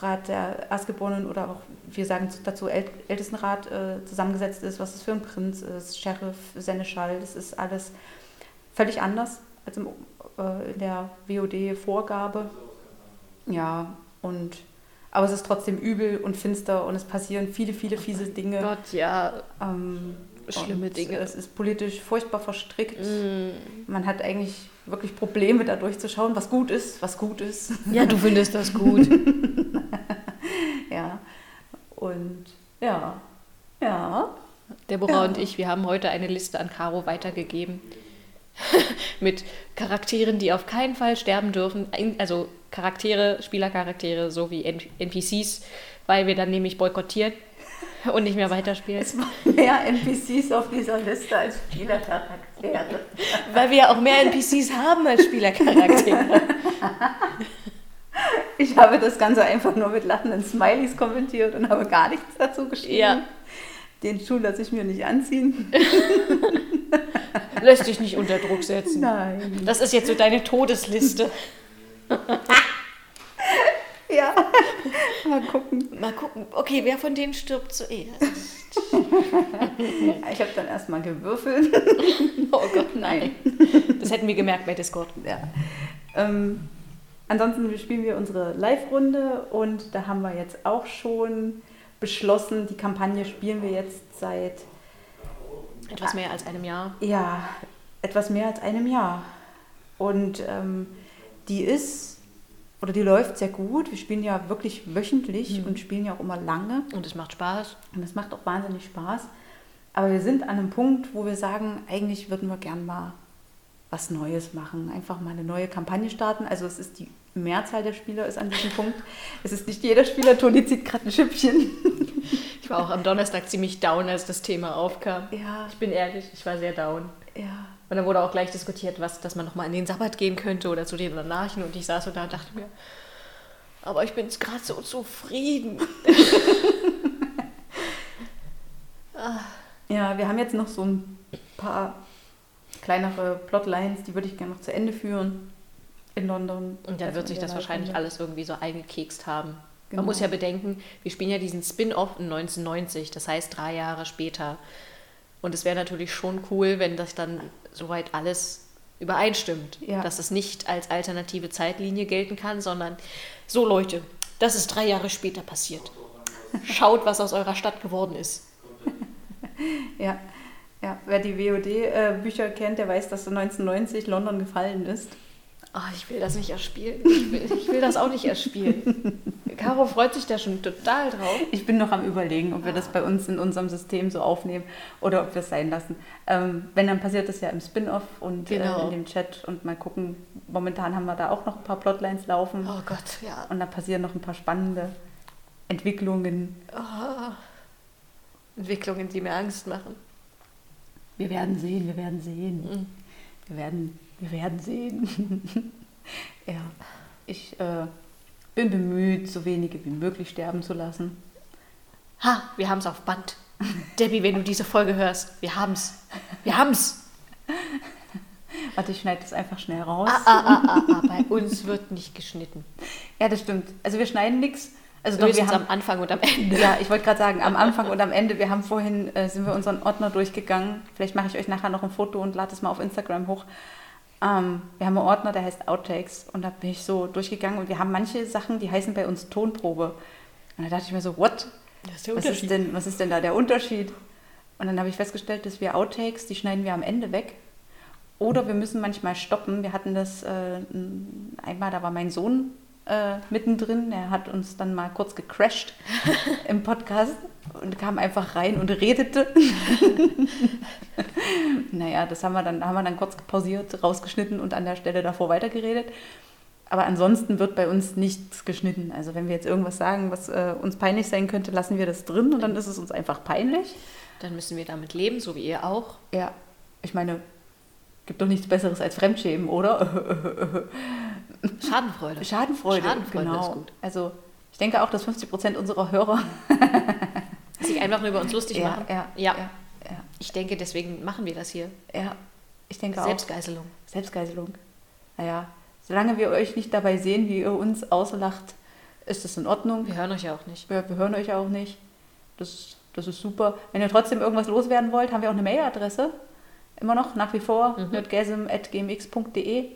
Rat der Erstgeborenen oder auch, wir sagen dazu Ältestenrat äh, zusammengesetzt ist, was es für ein Prinz ist, Sheriff, Seneschall, das ist alles völlig anders als im, äh, in der WOD-Vorgabe. Ja, und aber es ist trotzdem übel und finster und es passieren viele, viele fiese Dinge. Gott, ja. Ähm, Schlimme Dinge. Es ist politisch furchtbar verstrickt. Mm. Man hat eigentlich wirklich Probleme, da durchzuschauen, was gut ist, was gut ist. Ja, du findest das gut. ja. Und ja, ja. Deborah ja. und ich, wir haben heute eine Liste an Caro weitergegeben mit Charakteren, die auf keinen Fall sterben dürfen. Also Charaktere, Spielercharaktere sowie NPCs, weil wir dann nämlich boykottieren und nicht mehr weiterspielen. Es waren mehr NPCs auf dieser Liste als Spielercharaktere. Weil wir ja auch mehr NPCs haben als Spielercharaktere. Ich habe das Ganze einfach nur mit lachenden Smileys kommentiert und habe gar nichts dazu geschrieben. Ja. Den Schuh lasse ich mir nicht anziehen. Lässt dich nicht unter Druck setzen. Nein. Das ist jetzt so deine Todesliste. ja. Mal gucken. Mal gucken. Okay, wer von denen stirbt zuerst? ich habe dann erstmal gewürfelt. oh Gott, nein. Das hätten wir gemerkt bei Discord. Ja. Ähm, ansonsten spielen wir unsere Live-Runde und da haben wir jetzt auch schon beschlossen, die Kampagne spielen wir jetzt seit etwas mehr als einem Jahr. Ja, etwas mehr als einem Jahr. Und ähm, die ist, oder die läuft sehr gut. Wir spielen ja wirklich wöchentlich mhm. und spielen ja auch immer lange. Und es macht Spaß. Und es macht auch wahnsinnig Spaß. Aber wir sind an einem Punkt, wo wir sagen, eigentlich würden wir gern mal was Neues machen, einfach mal eine neue Kampagne starten. Also es ist die Mehrzahl der Spieler ist an diesem Punkt. Es ist nicht jeder Spieler, Toni zieht gerade ein Schüppchen. Ich war auch am Donnerstag ziemlich down, als das Thema aufkam. Ja. Ich bin ehrlich, ich war sehr down. Ja. Und dann wurde auch gleich diskutiert, was, dass man nochmal in den Sabbat gehen könnte oder zu den Anarchen. Und ich saß so da und dachte mir, aber ich bin gerade so zufrieden. Ja, wir haben jetzt noch so ein paar kleinere Plotlines, die würde ich gerne noch zu Ende führen in London. Und dann Also wird sich das wahrscheinlich Waldrunde. alles irgendwie so eingekekst haben. Genau. Man muss ja bedenken, wir spielen ja diesen Spin-off in 1990, das heißt drei Jahre später. Und es wäre natürlich schon cool, wenn das dann soweit alles übereinstimmt. Ja. Dass es nicht als alternative Zeitlinie gelten kann, sondern so Leute, das ist drei Jahre später passiert. Schaut, was aus eurer Stadt geworden ist. Ja, ja. wer die WOD-Bücher kennt, der weiß, dass 1990 London gefallen ist. Oh, ich will das nicht erspielen. Ich will, ich will das auch nicht erspielen. Caro freut sich da schon total drauf. Ich bin noch am Überlegen, ob wir das bei uns in unserem System so aufnehmen oder ob wir es sein lassen. Ähm, wenn, dann passiert das ja im Spin-off und Genau. äh, in dem Chat und mal gucken. Momentan haben wir da auch noch ein paar Plotlines laufen Oh Gott, ja. und da passieren noch ein paar spannende Entwicklungen. Oh. Entwicklungen, die mir Angst machen. Wir werden sehen, wir werden sehen. Mhm. Wir werden, wir werden sehen. ja, ich äh, bin bemüht, so wenige wie möglich sterben zu lassen. Ha, wir haben es auf Band. Debbie, wenn du diese Folge hörst, wir haben's. Wir haben's. Warte, ich schneide das einfach schnell raus. Ah, ah, ah, ah, ah. Bei uns wird nicht geschnitten. Ja, das stimmt. Also wir schneiden nichts. Also doch, wir haben, am Anfang und am Ende. ja, ich wollte gerade sagen, am Anfang und am Ende, wir haben vorhin, äh, sind wir unseren Ordner durchgegangen. Vielleicht mache ich euch nachher noch ein Foto und lade es mal auf Instagram hoch. Ähm, wir haben einen Ordner, der heißt Outtakes und da bin ich so durchgegangen und wir haben manche Sachen, die heißen bei uns Tonprobe. Und da dachte ich mir so, what? Das ist der Was ist, denn, was ist denn da der Unterschied? Und dann habe ich festgestellt, dass wir Outtakes, die schneiden wir am Ende weg. Oder wir müssen manchmal stoppen. Wir hatten das äh, einmal, da war mein Sohn äh, mittendrin. Er hat uns dann mal kurz gecrashed im Podcast und kam einfach rein und redete. naja, das haben wir dann, haben wir dann kurz pausiert, rausgeschnitten und an der Stelle davor weitergeredet. Aber ansonsten wird bei uns nichts geschnitten. Also wenn wir jetzt irgendwas sagen, was äh, uns peinlich sein könnte, lassen wir das drin und dann ist es uns einfach peinlich. Dann müssen wir damit leben, so wie ihr auch. Ja, ich meine, gibt doch nichts Besseres als Fremdschämen, oder? Schadenfreude. Schadenfreude, Schadenfreude genau. ist gut. Also ich denke auch, dass 50 Prozent unserer Hörer Sich einfach nur über uns lustig ja, machen. ja, Ja. ja, ja, Ich denke, deswegen machen wir das hier. ja, ich denke auch. Selbstgeißelung. Selbstgeißelung. Naja, solange wir euch nicht dabei sehen, wie ihr uns auslacht, ist das in Ordnung. Wir hören euch ja auch nicht. Wir, wir hören euch auch nicht. Das, das ist super. Wenn ihr trotzdem irgendwas loswerden wollt, haben wir auch eine Mailadresse. Immer noch, nach wie vor, Mhm. nerdgasm.gmx.de.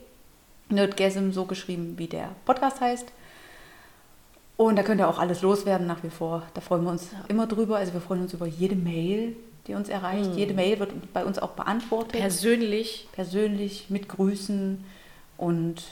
Nerdgasm so geschrieben, wie der Podcast heißt. Und da könnt ihr auch alles loswerden nach wie vor. Da freuen wir uns immer drüber. Also wir freuen uns über jede Mail, die uns erreicht. Mhm. Jede Mail wird bei uns auch beantwortet Persönlich. persönlich mit Grüßen und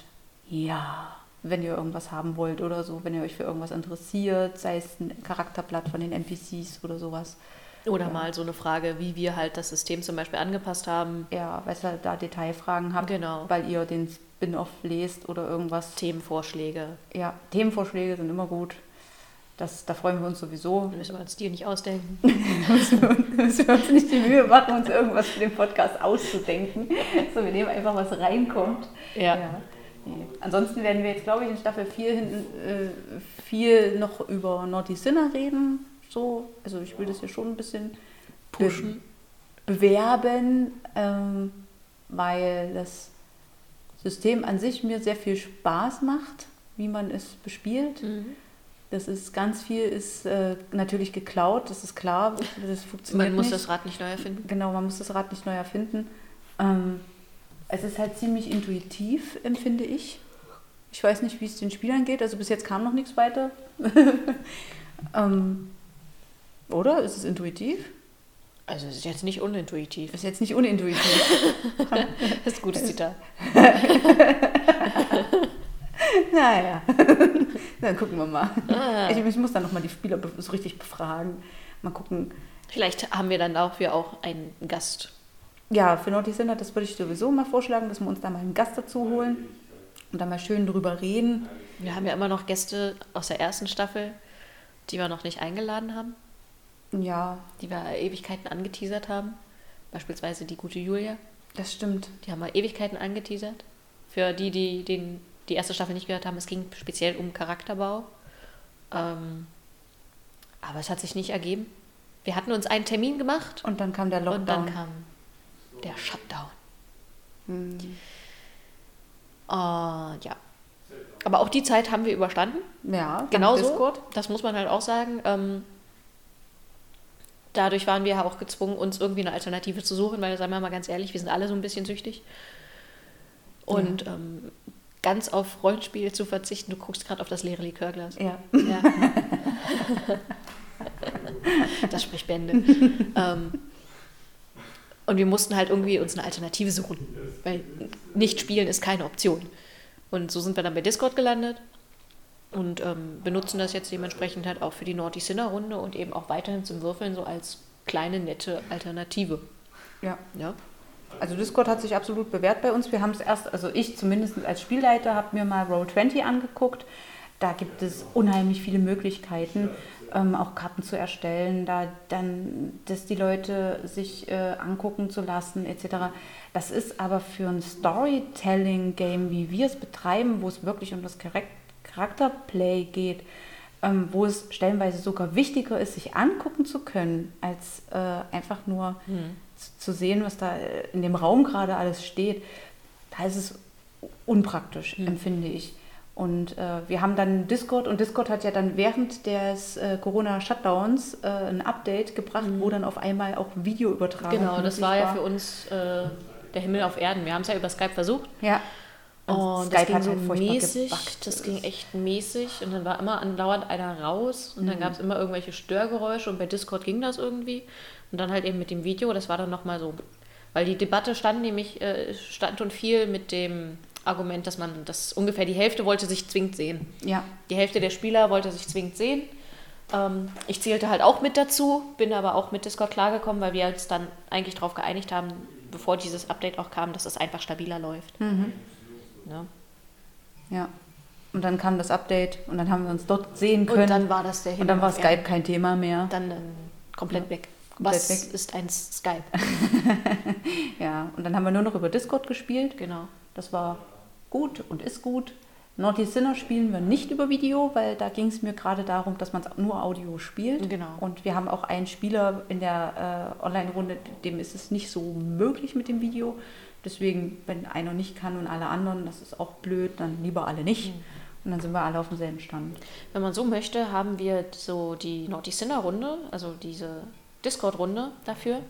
ja, wenn ihr irgendwas haben wollt oder so, wenn ihr euch für irgendwas interessiert, sei es ein Charakterblatt von den NPCs oder sowas. Oder Ja. mal so eine Frage, wie wir halt das System zum Beispiel angepasst haben. Ja, weil ihr da Detailfragen habt, Genau. weil ihr den Spin-off lest oder irgendwas. Themenvorschläge. Ja, Themenvorschläge sind immer gut. Das, da freuen wir uns sowieso. Müssen wir uns die nicht ausdenken. müssen wir, uns- müssen wir uns nicht die Mühe machen, uns irgendwas für den Podcast auszudenken. So, wir nehmen einfach, was reinkommt. Ja. Nee. Ansonsten werden wir jetzt, glaube ich, in Staffel 4 hinten, äh, viel noch über Naughty Sinner reden. So, also ich will das hier schon ein bisschen Pushen. Be bewerben, ähm, weil das System an sich mir sehr viel Spaß macht, wie man es bespielt. Mhm. Das ist ganz viel ist äh, natürlich geklaut, das ist klar. Das funktioniert Man muss nicht. das Rad nicht neu erfinden. Genau, man muss das Rad nicht neu erfinden. Ähm, es ist halt ziemlich intuitiv, empfinde ich. Ich weiß nicht, wie es den Spielern geht. Also bis jetzt kam noch nichts weiter. ähm, oder? Ist es intuitiv? Also es ist jetzt nicht unintuitiv. Ist jetzt nicht unintuitiv. Das ist ein gutes Zitat. naja. Dann gucken wir mal. Ah. Ich, ich muss dann nochmal die Spieler so richtig befragen. Mal gucken. Vielleicht haben wir dann dafür auch einen Gast. Ja, für Naughty Sinner, das würde ich sowieso mal vorschlagen, dass wir uns da mal einen Gast dazu holen und da mal schön drüber reden. Wir haben ja immer noch Gäste aus der ersten Staffel, die wir noch nicht eingeladen haben, Ja, die wir Ewigkeiten angeteasert haben. Beispielsweise die gute Julia. das stimmt. Die haben wir Ewigkeiten angeteasert. Für die, die den, die erste Staffel nicht gehört haben, es ging speziell um Charakterbau. Ähm, aber es hat sich nicht ergeben. wir hatten uns einen Termin gemacht Und dann kam der Lockdown. und dann kam der Shutdown. Hm. Äh, ja. Aber auch die Zeit haben wir überstanden. Ja, Genauso. Discord. Das muss man halt auch sagen. Ähm, dadurch waren wir ja auch gezwungen, uns irgendwie eine Alternative zu suchen, weil, sagen wir mal ganz ehrlich, wir sind alle so ein bisschen süchtig. Und ähm, ganz auf Rollenspiel zu verzichten, du guckst gerade auf das leere Likörglas. Ja. Ja. das spricht Bände. ähm, und wir mussten halt irgendwie uns eine Alternative suchen, weil nicht spielen ist keine Option. Und so sind wir dann bei Discord gelandet und ähm, benutzen das jetzt dementsprechend halt auch für die Naughty Sinner Runde und eben auch weiterhin zum Würfeln so als kleine nette Alternative. ja. Ja. Also Discord hat sich absolut bewährt bei uns. Wir haben es erst, also ich zumindest als Spielleiter habe mir mal Roll20 angeguckt. Da gibt es unheimlich viele Möglichkeiten, ähm, auch Karten zu erstellen, da dann das die Leute sich äh, angucken zu lassen etc. Das ist aber für ein Storytelling-Game, wie wir es betreiben, wo es wirklich um das Charak- Charakterplay geht, ähm, wo es stellenweise sogar wichtiger ist, sich angucken zu können, als äh, einfach nur zu- zu sehen, was da äh, in dem Raum gerade alles steht, da ist es unpraktisch, empfinde ich. Und äh, wir haben dann Discord und Discord hat ja dann während des äh, Corona-Shutdowns äh, ein Update gebracht, wo dann auf einmal auch Videoübertragung Genau, das war ja für uns äh, der Himmel auf Erden. Wir haben es ja über Skype versucht. Ja. Und Skype das ging hat so halt mäßig, gebackt. das ging echt mäßig und dann war immer andauernd einer raus und Mhm. dann gab es immer irgendwelche Störgeräusche und bei Discord ging das irgendwie und dann halt eben mit dem Video, das war dann nochmal so, weil die Debatte stand nämlich, äh, stand und fiel mit dem Argument, dass man das ungefähr die Hälfte wollte sich zwingend sehen. Ja, Die Hälfte der Spieler wollte sich zwingend sehen. Ähm, ich zählte halt auch mit dazu, bin aber auch mit Discord klargekommen, weil wir uns dann eigentlich darauf geeinigt haben, bevor dieses Update auch kam, dass es einfach stabiler läuft. Mhm. Ne? ja. Und dann kam das Update und dann haben wir uns dort sehen können. Und dann war das der Und dann war Skype Erden. kein Thema mehr. Dann, dann komplett weg. Komplett Was weg. ist ein Skype? Ja, und dann haben wir nur noch über Discord gespielt. genau. Das war gut und ist gut. Naughty Sinner spielen wir nicht über Video, weil da ging es mir gerade darum, dass man es nur Audio spielt. Genau. Und wir haben auch einen Spieler in der äh, Online-Runde, dem ist es nicht so möglich mit dem Video. Deswegen, wenn einer nicht kann und alle anderen, das ist auch blöd, dann lieber alle nicht. Und dann sind wir alle auf demselben Stand. Wenn man so möchte, haben wir so die Naughty Sinner Runde, also diese Discord-Runde dafür,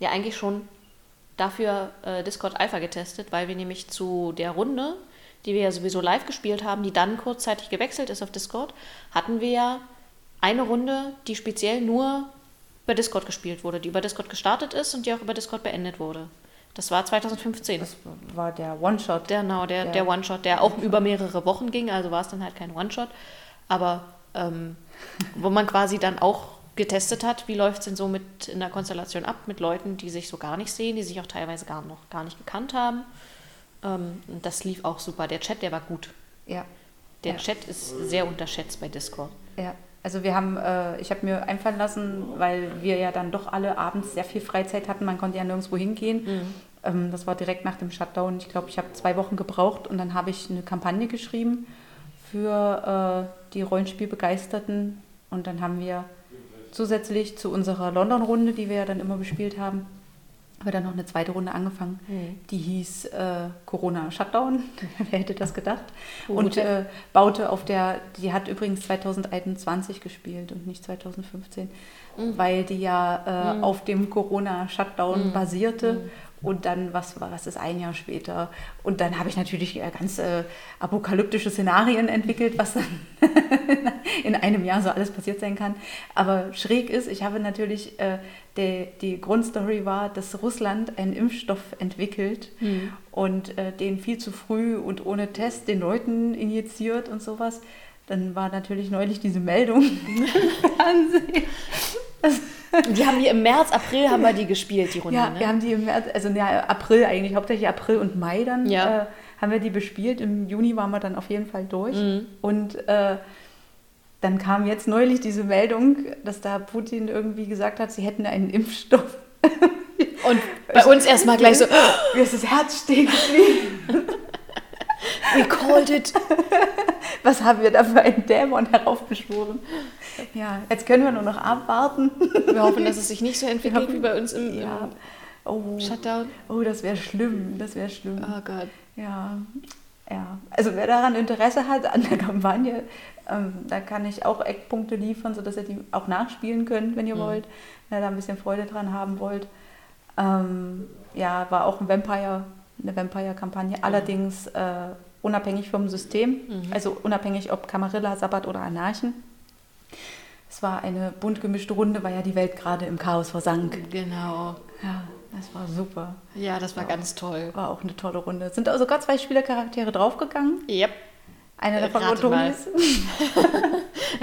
ja eigentlich schon dafür äh, Discord Alpha getestet, weil wir nämlich zu der Runde, die wir ja sowieso live gespielt haben, die dann kurzzeitig gewechselt ist auf Discord, hatten wir ja eine Runde, die speziell nur über Discord gespielt wurde, die über Discord gestartet ist und die auch über Discord beendet wurde. Das war 2015. Das war der One-Shot. Genau, der, Der- der One-Shot, der auch über mehrere Wochen ging, also war es dann halt kein One-Shot. Aber ähm, wo man quasi dann auch getestet hat, wie läuft es denn so mit in der Konstellation ab mit Leuten, die sich so gar nicht sehen, die sich auch teilweise gar noch gar nicht gekannt haben. Ähm, das lief auch super. Der Chat, der war gut. Ja. Der Ja. Chat ist sehr unterschätzt bei Discord. Ja, also wir haben, äh, ich habe mir einfallen lassen, weil wir ja dann doch alle abends sehr viel Freizeit hatten, man konnte ja nirgendwo hingehen. Ähm, das war direkt nach dem Shutdown. Ich glaube, ich habe zwei Wochen gebraucht und dann habe ich eine Kampagne geschrieben für äh, die Rollenspielbegeisterten und dann haben wir zusätzlich zu unserer London-Runde, die wir ja dann immer bespielt haben, haben wir dann noch eine zweite Runde angefangen. Die hieß äh, Corona Shutdown. Wer hätte das gedacht? Gut. Und äh, baute auf der, die hat übrigens 2021 gespielt und nicht 2015, weil die ja äh, auf dem Corona Shutdown basierte. Und dann, was, war- was ist ein Jahr später? Und dann habe ich natürlich äh, ganz äh, apokalyptische Szenarien entwickelt, was dann in einem Jahr so alles passiert sein kann. Aber schräg ist, ich habe natürlich, äh, die, die Grundstory war, dass Russland einen Impfstoff entwickelt und äh, den viel zu früh und ohne Test den Leuten injiziert und sowas. Dann war natürlich neulich diese Meldung im Fernsehen. Die haben die im März, April haben wir die gespielt, die Runde. Ja, ne? wir haben die im März, also ja, April eigentlich, hauptsächlich April und Mai dann Ja. äh, haben wir die bespielt. Im Juni waren wir dann auf jeden Fall durch. Mhm. Und äh, dann kam jetzt neulich diese Meldung, dass da Putin irgendwie gesagt hat, sie hätten einen Impfstoff. Und bei uns erstmal gleich so, Mir ist das Herz stehen geblieben. we called it. Was haben wir da für einen Dämon heraufbeschworen? Ja, jetzt können wir nur noch abwarten. Wir hoffen, dass es sich nicht so entwickelt wie bei uns im, Ja. Oh, Shutdown. oh das wäre schlimm. Das wäre schlimm. Oh Gott. Ja, ja. Also wer daran Interesse hat an der Kampagne, ähm, da kann ich auch Eckpunkte liefern, sodass ihr die auch nachspielen könnt, wenn ihr Mhm. wollt, wenn ihr da ein bisschen Freude dran haben wollt. Ähm, ja, war auch ein Vampire, eine Vampire-Kampagne, allerdings äh, unabhängig vom System, Mhm. also unabhängig ob Camarilla, Sabbat oder Anarchen. Es war eine bunt gemischte Runde, weil ja die Welt gerade im Chaos versank. Genau. Ja, das war super. Ja, das war ganz toll. War auch eine tolle Runde. Sind da sogar zwei Spielercharaktere draufgegangen. Yep. Einer davon war Ratet mal.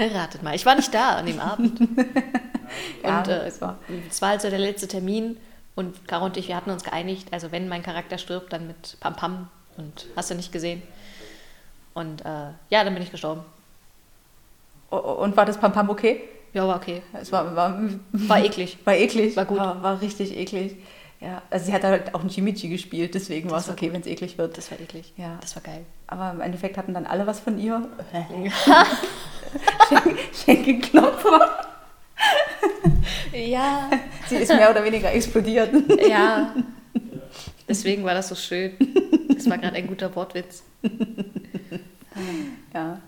Ratet mal. Ich war nicht da an dem Abend. Ja, und äh, es war- es war also der letzte Termin und Caro und ich, wir hatten uns geeinigt, also wenn mein Charakter stirbt, dann mit Pam Pam und hast du nicht gesehen. Und äh, ja, dann bin ich gestorben. Und war das Pam Pam okay? Ja, war okay. Es war, war, War eklig. war eklig. War gut. War, war richtig eklig. Ja, also sie hat halt auch ein Chimichi gespielt, deswegen war es okay, wenn es eklig wird. Das war eklig. Ja. Das war geil. Aber im Endeffekt hatten dann alle was von ihr. Schenk- Schenkelklopfer. Ja. Sie ist mehr oder weniger explodiert. Ja. Deswegen war das so schön. Das war gerade ein guter Wortwitz. Ja,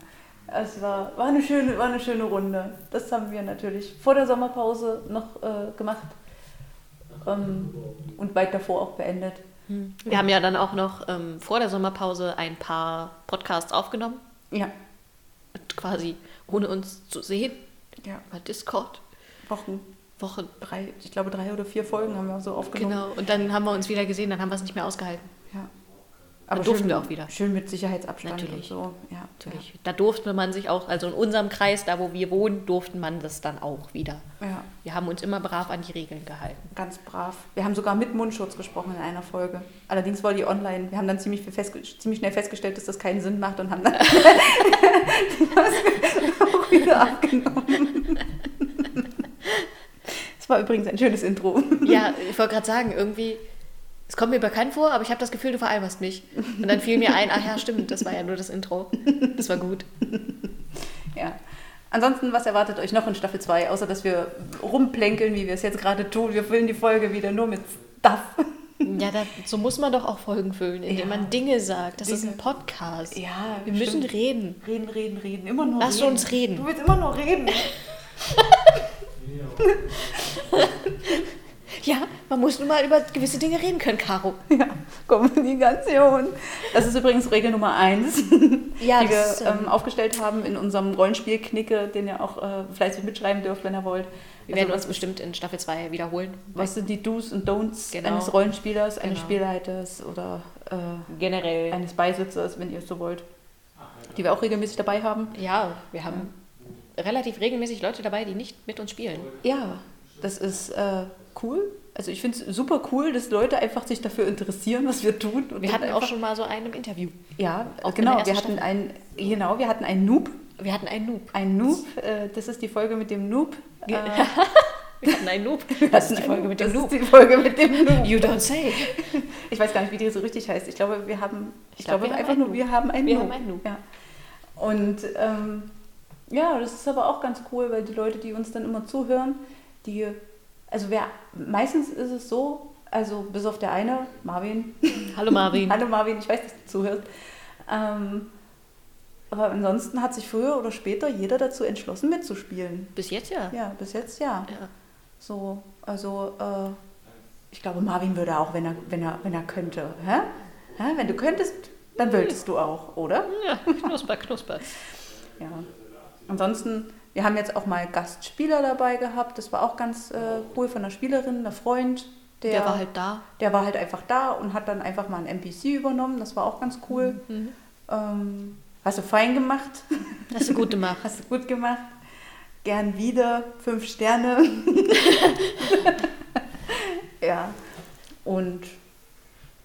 es war, war, eine schöne, war eine schöne Runde. Das haben wir natürlich vor der Sommerpause noch äh, gemacht ähm, und weit davor auch beendet. Wir haben ja dann auch noch ähm, vor der Sommerpause ein paar Podcasts aufgenommen. Ja, Und quasi ohne uns zu sehen. ja. Über Discord. Wochen, Wochen. drei, ich glaube drei oder vier Folgen haben wir so aufgenommen. Genau. Und dann haben wir uns wieder gesehen, dann haben wir es nicht mehr ausgehalten. Ja. Dann durften schön, wir auch wieder. Schön mit Sicherheitsabstand Natürlich. und so. Ja, Natürlich. Da durfte man sich auch, also in unserem Kreis, da wo wir wohnen, durften man das dann auch wieder. Ja, ja, Wir haben uns immer brav an die Regeln gehalten. ganz brav. Wir haben sogar mit Mundschutz gesprochen in einer Folge. Allerdings war die online. Wir haben dann ziemlich, festge ziemlich schnell festgestellt, dass das keinen Sinn macht und haben dann die Maske auch wieder abgenommen. Das war übrigens ein schönes Intro. Ja, ich wollte gerade sagen, irgendwie, es kommt mir bekannt vor, aber ich habe das Gefühl, du veralberst mich. Und dann fiel mir ein, ach ja, stimmt, das war ja nur das Intro. Das war gut. Ja. Ansonsten, was erwartet euch noch in Staffel 2, außer dass wir rumplänkeln, wie wir es jetzt gerade tun? Wir füllen die Folge wieder nur mit Stuff. Ja, da, so muss man doch auch Folgen füllen, indem Ja. man Dinge sagt. Das ist Dinge. ein Podcast. Ja, Wir müssen stimmt. reden. Reden, reden, reden. Immer nur Lass reden. uns reden. Du willst immer nur reden. Ja, man muss nun mal über gewisse Dinge reden können, Caro. Ja, Kommunikation. Das ist übrigens Regel Nummer eins, Ja, die wir das ist, ähm, ähm, aufgestellt haben in unserem Rollenspiel Knicke, den ihr auch äh, fleißig mitschreiben dürft, wenn ihr wollt. Wir Also werden uns bestimmt in Staffel 2 wiederholen. was sind die Do's und Don'ts Genau. eines Rollenspielers, eines Genau. Spielleiters oder äh, Generell. eines Beisitzers, wenn ihr es so wollt, die wir auch regelmäßig dabei haben. Ja, wir haben relativ regelmäßig Leute dabei, die nicht mit uns spielen. Ja, das ist äh, cool. Also ich finde es super cool, dass Leute einfach sich dafür interessieren, was wir tun. Wir hatten auch schon mal so einen im Interview. ja, auch in genau. ersten Wir hatten einen, genau, wir hatten einen Noob, Wir hatten einen Noob. ein Noob. Äh, das ist die Folge mit dem Noob. Äh, Wir hatten einen Noob. Das ist die Folge mit dem Das Noob. ist die Folge mit dem Noob. You don't say. Ich weiß gar nicht, wie die so richtig heißt. Ich glaube, wir haben, ich, Ich glaub, glaube wir einfach nur, wir haben einen Wir Noob. haben einen Noob. Ja. Und ähm, ja, das ist aber auch ganz cool, weil die Leute, die uns dann immer zuhören, die, also wer, meistens ist es so, also bis auf der eine, Marvin, Hallo Marvin. Hallo Marvin, ich weiß, dass du zuhörst. Ähm, aber ansonsten hat sich früher oder später jeder dazu entschlossen, mitzuspielen. Bis jetzt ja. Ja, bis jetzt ja. Ja. So, also äh, ich glaube, Marvin würde auch, wenn er, wenn er, wenn er könnte. Hä? Hä? Wenn du könntest, dann würdest du auch, oder? Ja, knusper, knusper. Ja. Ansonsten, wir haben jetzt auch mal Gastspieler dabei gehabt. Das war auch ganz äh, cool von einer Spielerin, einer Freund. Der, Der war halt da. der war halt einfach da und hat dann einfach mal einen NPC übernommen. Das war auch ganz cool. Mhm. Ähm, hast du fein gemacht. Hast du gut gemacht. Hast du gut gemacht. Gern wieder. Fünf Sterne. ja. Und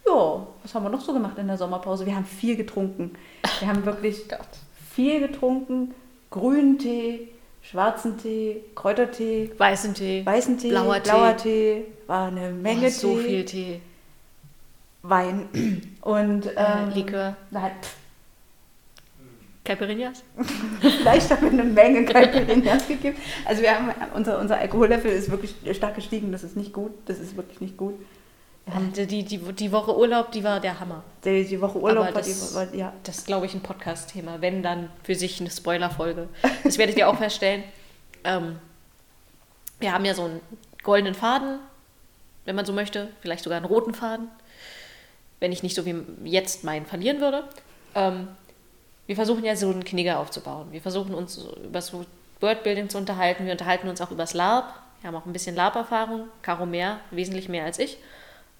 ja, was haben wir noch so gemacht in der Sommerpause? Wir haben viel getrunken. Wir haben wirklich Gott. viel getrunken. Grünen Tee, schwarzen Tee, Kräutertee, Weißen Tee. weißen Tee, Blauer Tee. blauer Tee. War eine Menge oh, so Tee. viel Tee. Wein und Äh, ähm, Likör. Nein, pff, Caipirinhas? Vielleicht haben wir eine Menge Caipirinhas gegeben. Also wir haben, unser, unser Alkohollevel ist wirklich stark gestiegen. Das ist nicht gut. Das ist wirklich nicht gut. Die, die, die, die Woche Urlaub, die war der Hammer. Die, die Woche Urlaub Aber war das, die war, ja. Das ist, glaube ich, ein Podcast-Thema. Wenn, dann für sich eine Spoiler-Folge. Das werdet ihr auch feststellen. Ähm, wir haben ja so einen goldenen Faden, wenn man so möchte. Vielleicht sogar einen roten Faden. Wenn ich nicht so wie jetzt meinen verlieren würde. Ähm, wir versuchen ja so einen Knigger aufzubauen. Wir versuchen uns über so Wordbuilding zu unterhalten. Wir unterhalten uns auch über das LARP. Wir haben auch ein bisschen LARP-Erfahrung. Caro mehr, wesentlich mehr als ich.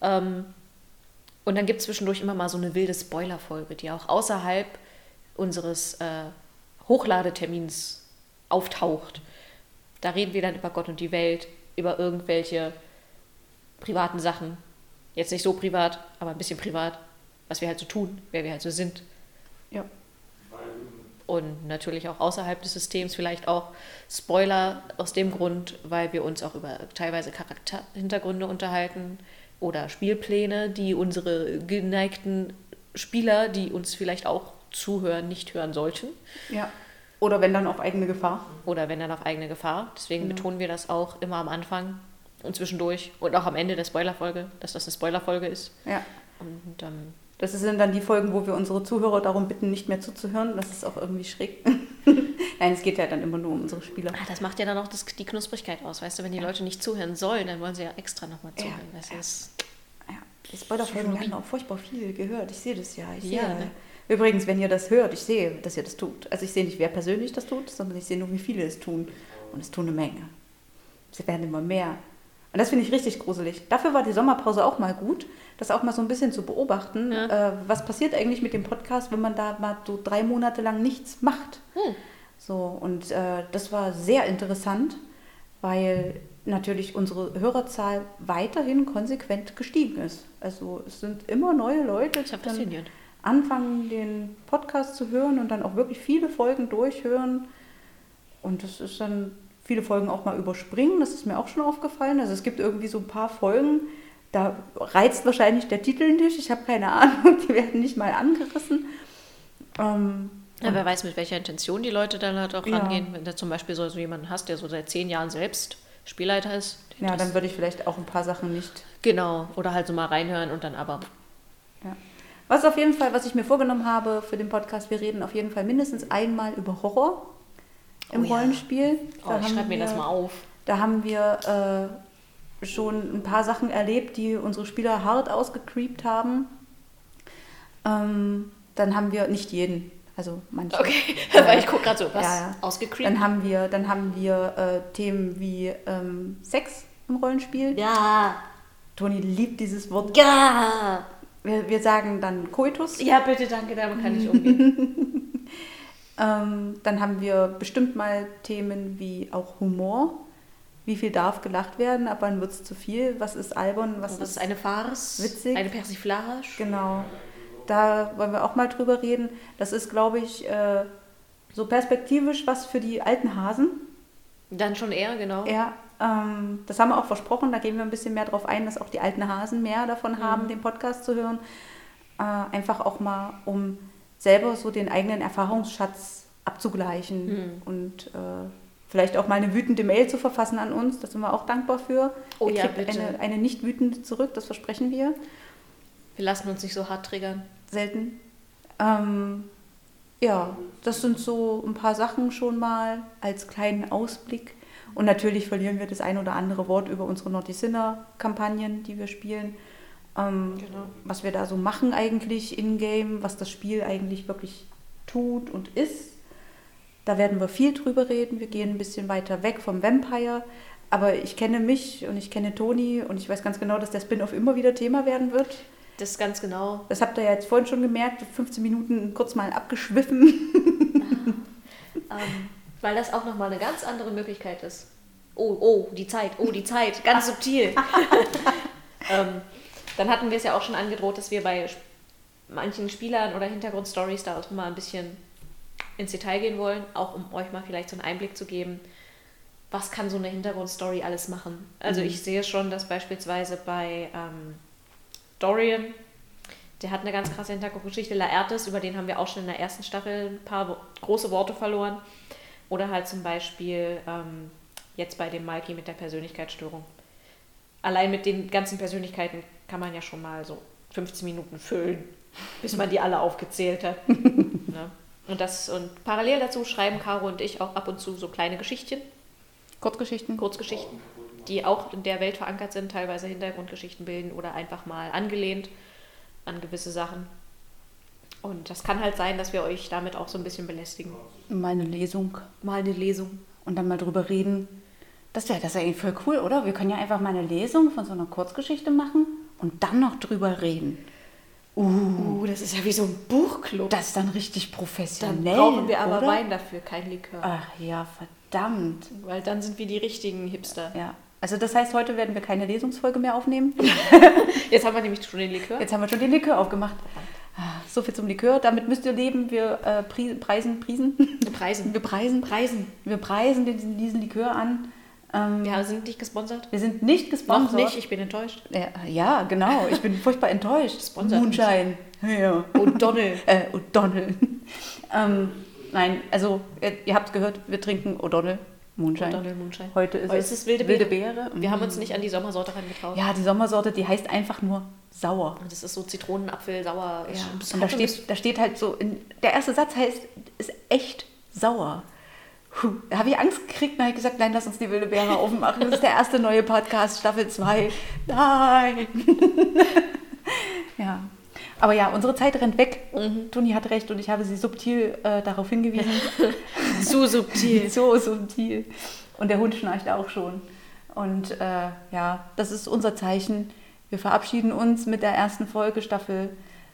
Ähm, und dann gibt es zwischendurch immer mal so eine wilde Spoiler-Folge, die auch außerhalb unseres äh, Hochladetermins auftaucht. Da reden wir dann über Gott und die Welt, über irgendwelche privaten Sachen. Jetzt nicht so privat, aber ein bisschen privat, was wir halt so tun, wer wir halt so sind. ja. Und natürlich auch außerhalb des Systems vielleicht auch Spoiler aus dem Grund, weil wir uns auch über teilweise Charakterhintergründe unterhalten oder Spielpläne, die unsere geneigten Spieler, die uns vielleicht auch zuhören, nicht hören sollten. ja. Oder wenn dann auf eigene Gefahr. Oder wenn dann auf eigene Gefahr. Deswegen Genau. betonen wir das auch immer am Anfang und zwischendurch und auch am Ende der Spoilerfolge, dass das eine Spoilerfolge ist. Ja. Und ähm, Das sind dann die Folgen, wo wir unsere Zuhörer darum bitten, nicht mehr zuzuhören. Das ist auch irgendwie schräg. Nein, es geht ja dann immer nur um unsere Spieler. ah, das macht ja dann auch das, die Knusprigkeit aus. Weißt du, wenn die Leute nicht zuhören sollen, dann wollen sie ja extra nochmal Ja, zuhören. Das ja. ist, Ja, die Spoilerfolgen werden auch furchtbar viel gehört. Ich sehe das ja. Ich Ja, sehe. ne? Übrigens, wenn ihr das hört, ich sehe, dass ihr das tut. Also ich sehe nicht, wer persönlich das tut, sondern ich sehe nur, wie viele es tun. Und es tun eine Menge. Sie werden immer mehr. Und das finde ich richtig gruselig. Dafür war die Sommerpause auch mal gut, das auch mal so ein bisschen zu beobachten. Ja. Äh, was passiert eigentlich mit dem Podcast, wenn man da mal so drei Monate lang nichts macht? Hm. So, und äh, das war sehr interessant, weil natürlich unsere Hörerzahl weiterhin konsequent gestiegen ist. Also es sind immer neue Leute, die dann anfangen, den Podcast zu hören und dann auch wirklich viele Folgen durchhören. Und das ist dann viele Folgen auch mal überspringen, das ist mir auch schon aufgefallen. Also es gibt irgendwie so ein paar Folgen, da reizt wahrscheinlich der Titel nicht, ich habe keine Ahnung, die werden nicht mal angerissen. Ähm, Ja, wer weiß, mit welcher Intention die Leute dann halt auch Ja. rangehen. Wenn du zum Beispiel so, so jemanden hast, der so seit zehn Jahren selbst Spielleiter ist. ja, dann würde ich vielleicht auch ein paar Sachen nicht Genau, oder halt so mal reinhören und dann aber. Ja. Was auf jeden Fall, was ich mir vorgenommen habe für den Podcast, wir reden auf jeden Fall mindestens einmal über Horror im Oh ja. Rollenspiel. Oh, Da ich haben schreibe mir das mal auf. Da haben wir äh, schon ein paar Sachen erlebt, die unsere Spieler hart ausgecreept haben. Ähm, dann haben wir nicht jeden, also manche. Okay, Äh, weil ich gucke gerade so, was ja, ausgecreept. Dann haben wir, dann haben wir äh, Themen wie ähm, Sex im Rollenspiel. Ja, Toni liebt dieses Wort. ja. Wir, wir sagen dann Coitus. Ja, bitte, danke, damit kann ich umgehen. Ähm, dann haben wir bestimmt mal Themen wie auch Humor. Wie viel darf gelacht werden, ab wann wird es zu viel? Was ist albern? Was, Was ist eine Farce? witzig. Eine Persiflage? Genau. Da wollen wir auch mal drüber reden. Das ist, glaube ich, äh, so perspektivisch was für die alten Hasen. Dann schon eher, genau. Ja, ähm, das haben wir auch versprochen. Da gehen wir ein bisschen mehr drauf ein, dass auch die alten Hasen mehr davon Mhm. haben, den Podcast zu hören. Äh, einfach auch mal, um selber so den eigenen Erfahrungsschatz abzugleichen Mhm. und äh, vielleicht auch mal eine wütende Mail zu verfassen an uns. Da sind wir auch dankbar für. Oh Ihr ja, bitte. Eine, eine nicht wütende zurück, das versprechen wir. Wir lassen uns nicht so hart triggern. selten. Ähm, ja, das sind so ein paar Sachen schon mal als kleinen Ausblick. Und natürlich verlieren wir das ein oder andere Wort über unsere Naughty Sinner-Kampagnen, die wir spielen. Ähm, Genau. Was wir da so machen eigentlich in-game, was das Spiel eigentlich wirklich tut und ist. Da werden wir viel drüber reden. Wir gehen ein bisschen weiter weg vom Vampire. Aber ich kenne mich und ich kenne Toni und ich weiß ganz genau, dass der Spin-off immer wieder Thema werden wird. Das ist ganz genau. Das habt ihr ja jetzt vorhin schon gemerkt, 15 Minuten kurz mal abgeschwiffen. Ähm, weil das auch nochmal eine ganz andere Möglichkeit ist. Oh, oh, die Zeit, oh, die Zeit, ganz subtil. ähm, dann hatten wir es ja auch schon angedroht, dass wir bei manchen Spielern oder Hintergrundstories da auch mal ein bisschen ins Detail gehen wollen, auch um euch mal vielleicht so einen Einblick zu geben, was kann so eine Hintergrundstory alles machen. Also Mhm. ich sehe schon, dass beispielsweise bei ähm, Dorian Der hat eine ganz krasse Hintergrundgeschichte. Laertes, über den haben wir auch schon in der ersten Staffel ein paar große Worte verloren. Oder halt zum Beispiel ähm, jetzt bei dem Malki mit der Persönlichkeitsstörung. Allein mit den ganzen Persönlichkeiten kann man ja schon mal so 15 Minuten füllen, bis man die alle aufgezählt hat. ne? Und, das, und parallel dazu schreiben Caro und ich auch ab und zu so kleine Geschichtchen, Kurzgeschichten. Kurzgeschichten, die auch in der Welt verankert sind, teilweise Hintergrundgeschichten bilden oder einfach mal angelehnt an gewisse Sachen. Und das kann halt sein, dass wir euch damit auch so ein bisschen belästigen. Mal eine Lesung. Mal eine Lesung. Und dann mal drüber reden. Das wäre das wär eigentlich voll cool, oder? Wir können ja einfach mal eine Lesung von so einer Kurzgeschichte machen und dann noch drüber reden. Uh, das ist ja wie so ein Buchclub. Das ist dann richtig Dann professionell. brauchen wir aber oder? Wein dafür, kein Likör. Ach ja, verdammt. Weil dann sind wir die richtigen Hipster. Ja. Also das heißt, heute werden wir keine Lesungsfolge mehr aufnehmen. Jetzt haben wir nämlich schon den Likör. Jetzt haben wir schon den Likör aufgemacht. Ah, So viel zum Likör. Damit müsst ihr leben. Wir äh, pri preisen, priesen. Preisen. Wir preisen. Preisen. Wir preisen diesen, diesen Likör an. Ähm, Wir sind nicht gesponsert. Wir sind nicht Noch gesponsert. nicht, ich bin enttäuscht. Ja, ja, genau. Ich bin furchtbar enttäuscht. Sponsert. Moonshine. Ja. O'Donnell. Äh, O'Donnell. ähm, nein, also ihr, ihr habt gehört, wir trinken O'Donnell Moonshine. O'Donnell Moonshine. Heute ist Heute es, ist wilde wilde Beere. Beere. Wir Mhm. haben uns nicht an die Sommersorte rangetraut. Ja, die Sommersorte, die heißt einfach nur sauer. Und das ist so Zitronenapfel, sauer. Ja. Und da steht, da steht halt so, in, der erste Satz heißt, ist echt sauer. Puh, da habe ich Angst gekriegt und habe gesagt, nein, lass uns die wilde Beere aufmachen. Das ist der erste neue Podcast, Staffel 2. Nein. ja. Aber ja, unsere Zeit rennt weg. Mhm. Toni hat recht und ich habe sie subtil äh, darauf hingewiesen. zu subtil. so subtil. Und der Hund schnarcht auch schon. Und äh, ja, das ist unser Zeichen. Wir verabschieden uns mit der ersten Folge Staffel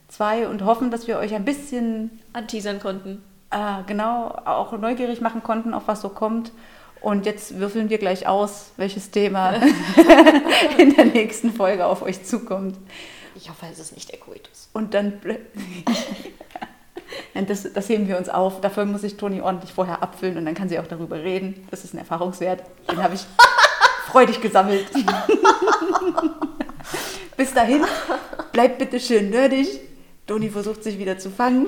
2 und hoffen, dass wir euch ein bisschen Anteasern konnten. äh, genau auch neugierig machen konnten, auf was so kommt. Und jetzt würfeln wir gleich aus, welches Thema in der nächsten Folge auf euch zukommt. Ich hoffe, es ist nicht der Coitus. Und dann. das, das heben wir uns auf. Dafür muss ich Toni ordentlich vorher abfüllen und dann kann sie auch darüber reden. Das ist ein Erfahrungswert. Den habe ich freudig gesammelt. Bis dahin, bleibt bitte schön nerdig. Toni versucht sich wieder zu fangen.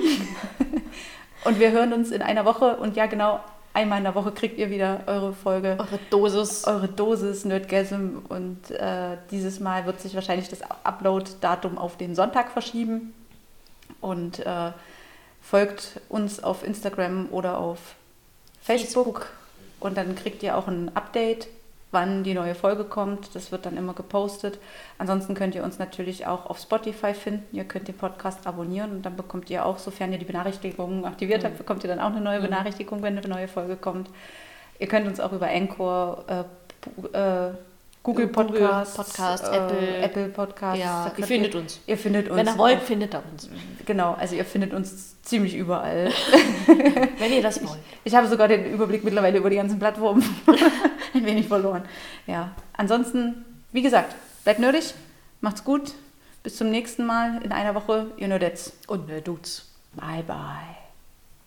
Und wir hören uns in einer Woche. Und ja, genau, einmal in der Woche kriegt ihr wieder eure Folge. Eure Dosis. eure Dosis Nerdgasm und äh, dieses Mal wird sich wahrscheinlich das Upload-Datum auf den Sonntag verschieben und äh, folgt uns auf Instagram oder auf Facebook. Und dann kriegt ihr auch ein Update, wann die neue Folge kommt. Das wird dann immer gepostet. Ansonsten könnt ihr uns natürlich auch auf Spotify finden. Ihr könnt den Podcast abonnieren und dann bekommt ihr auch, sofern ihr die Benachrichtigungen aktiviert habt, bekommt ihr dann auch eine neue Mhm. Benachrichtigung, wenn eine neue Folge kommt. Ihr könnt uns auch über Anchor, äh, äh, Google Google Podcasts, Podcast, äh, Apple. Apple Podcasts. Ja, ihr findet uns. Ihr findet uns. Wenn ihr wollt, findet er uns. Genau, also ihr findet uns ziemlich überall. Wenn ihr das wollt. Ich habe sogar den Überblick mittlerweile über die ganzen Plattformen ein wenig verloren. Ja, ansonsten, wie gesagt, bleibt nerdig, macht's gut, bis zum nächsten Mal in einer Woche, ihr Nerdettes. Und ne Dudes. Bye, bye.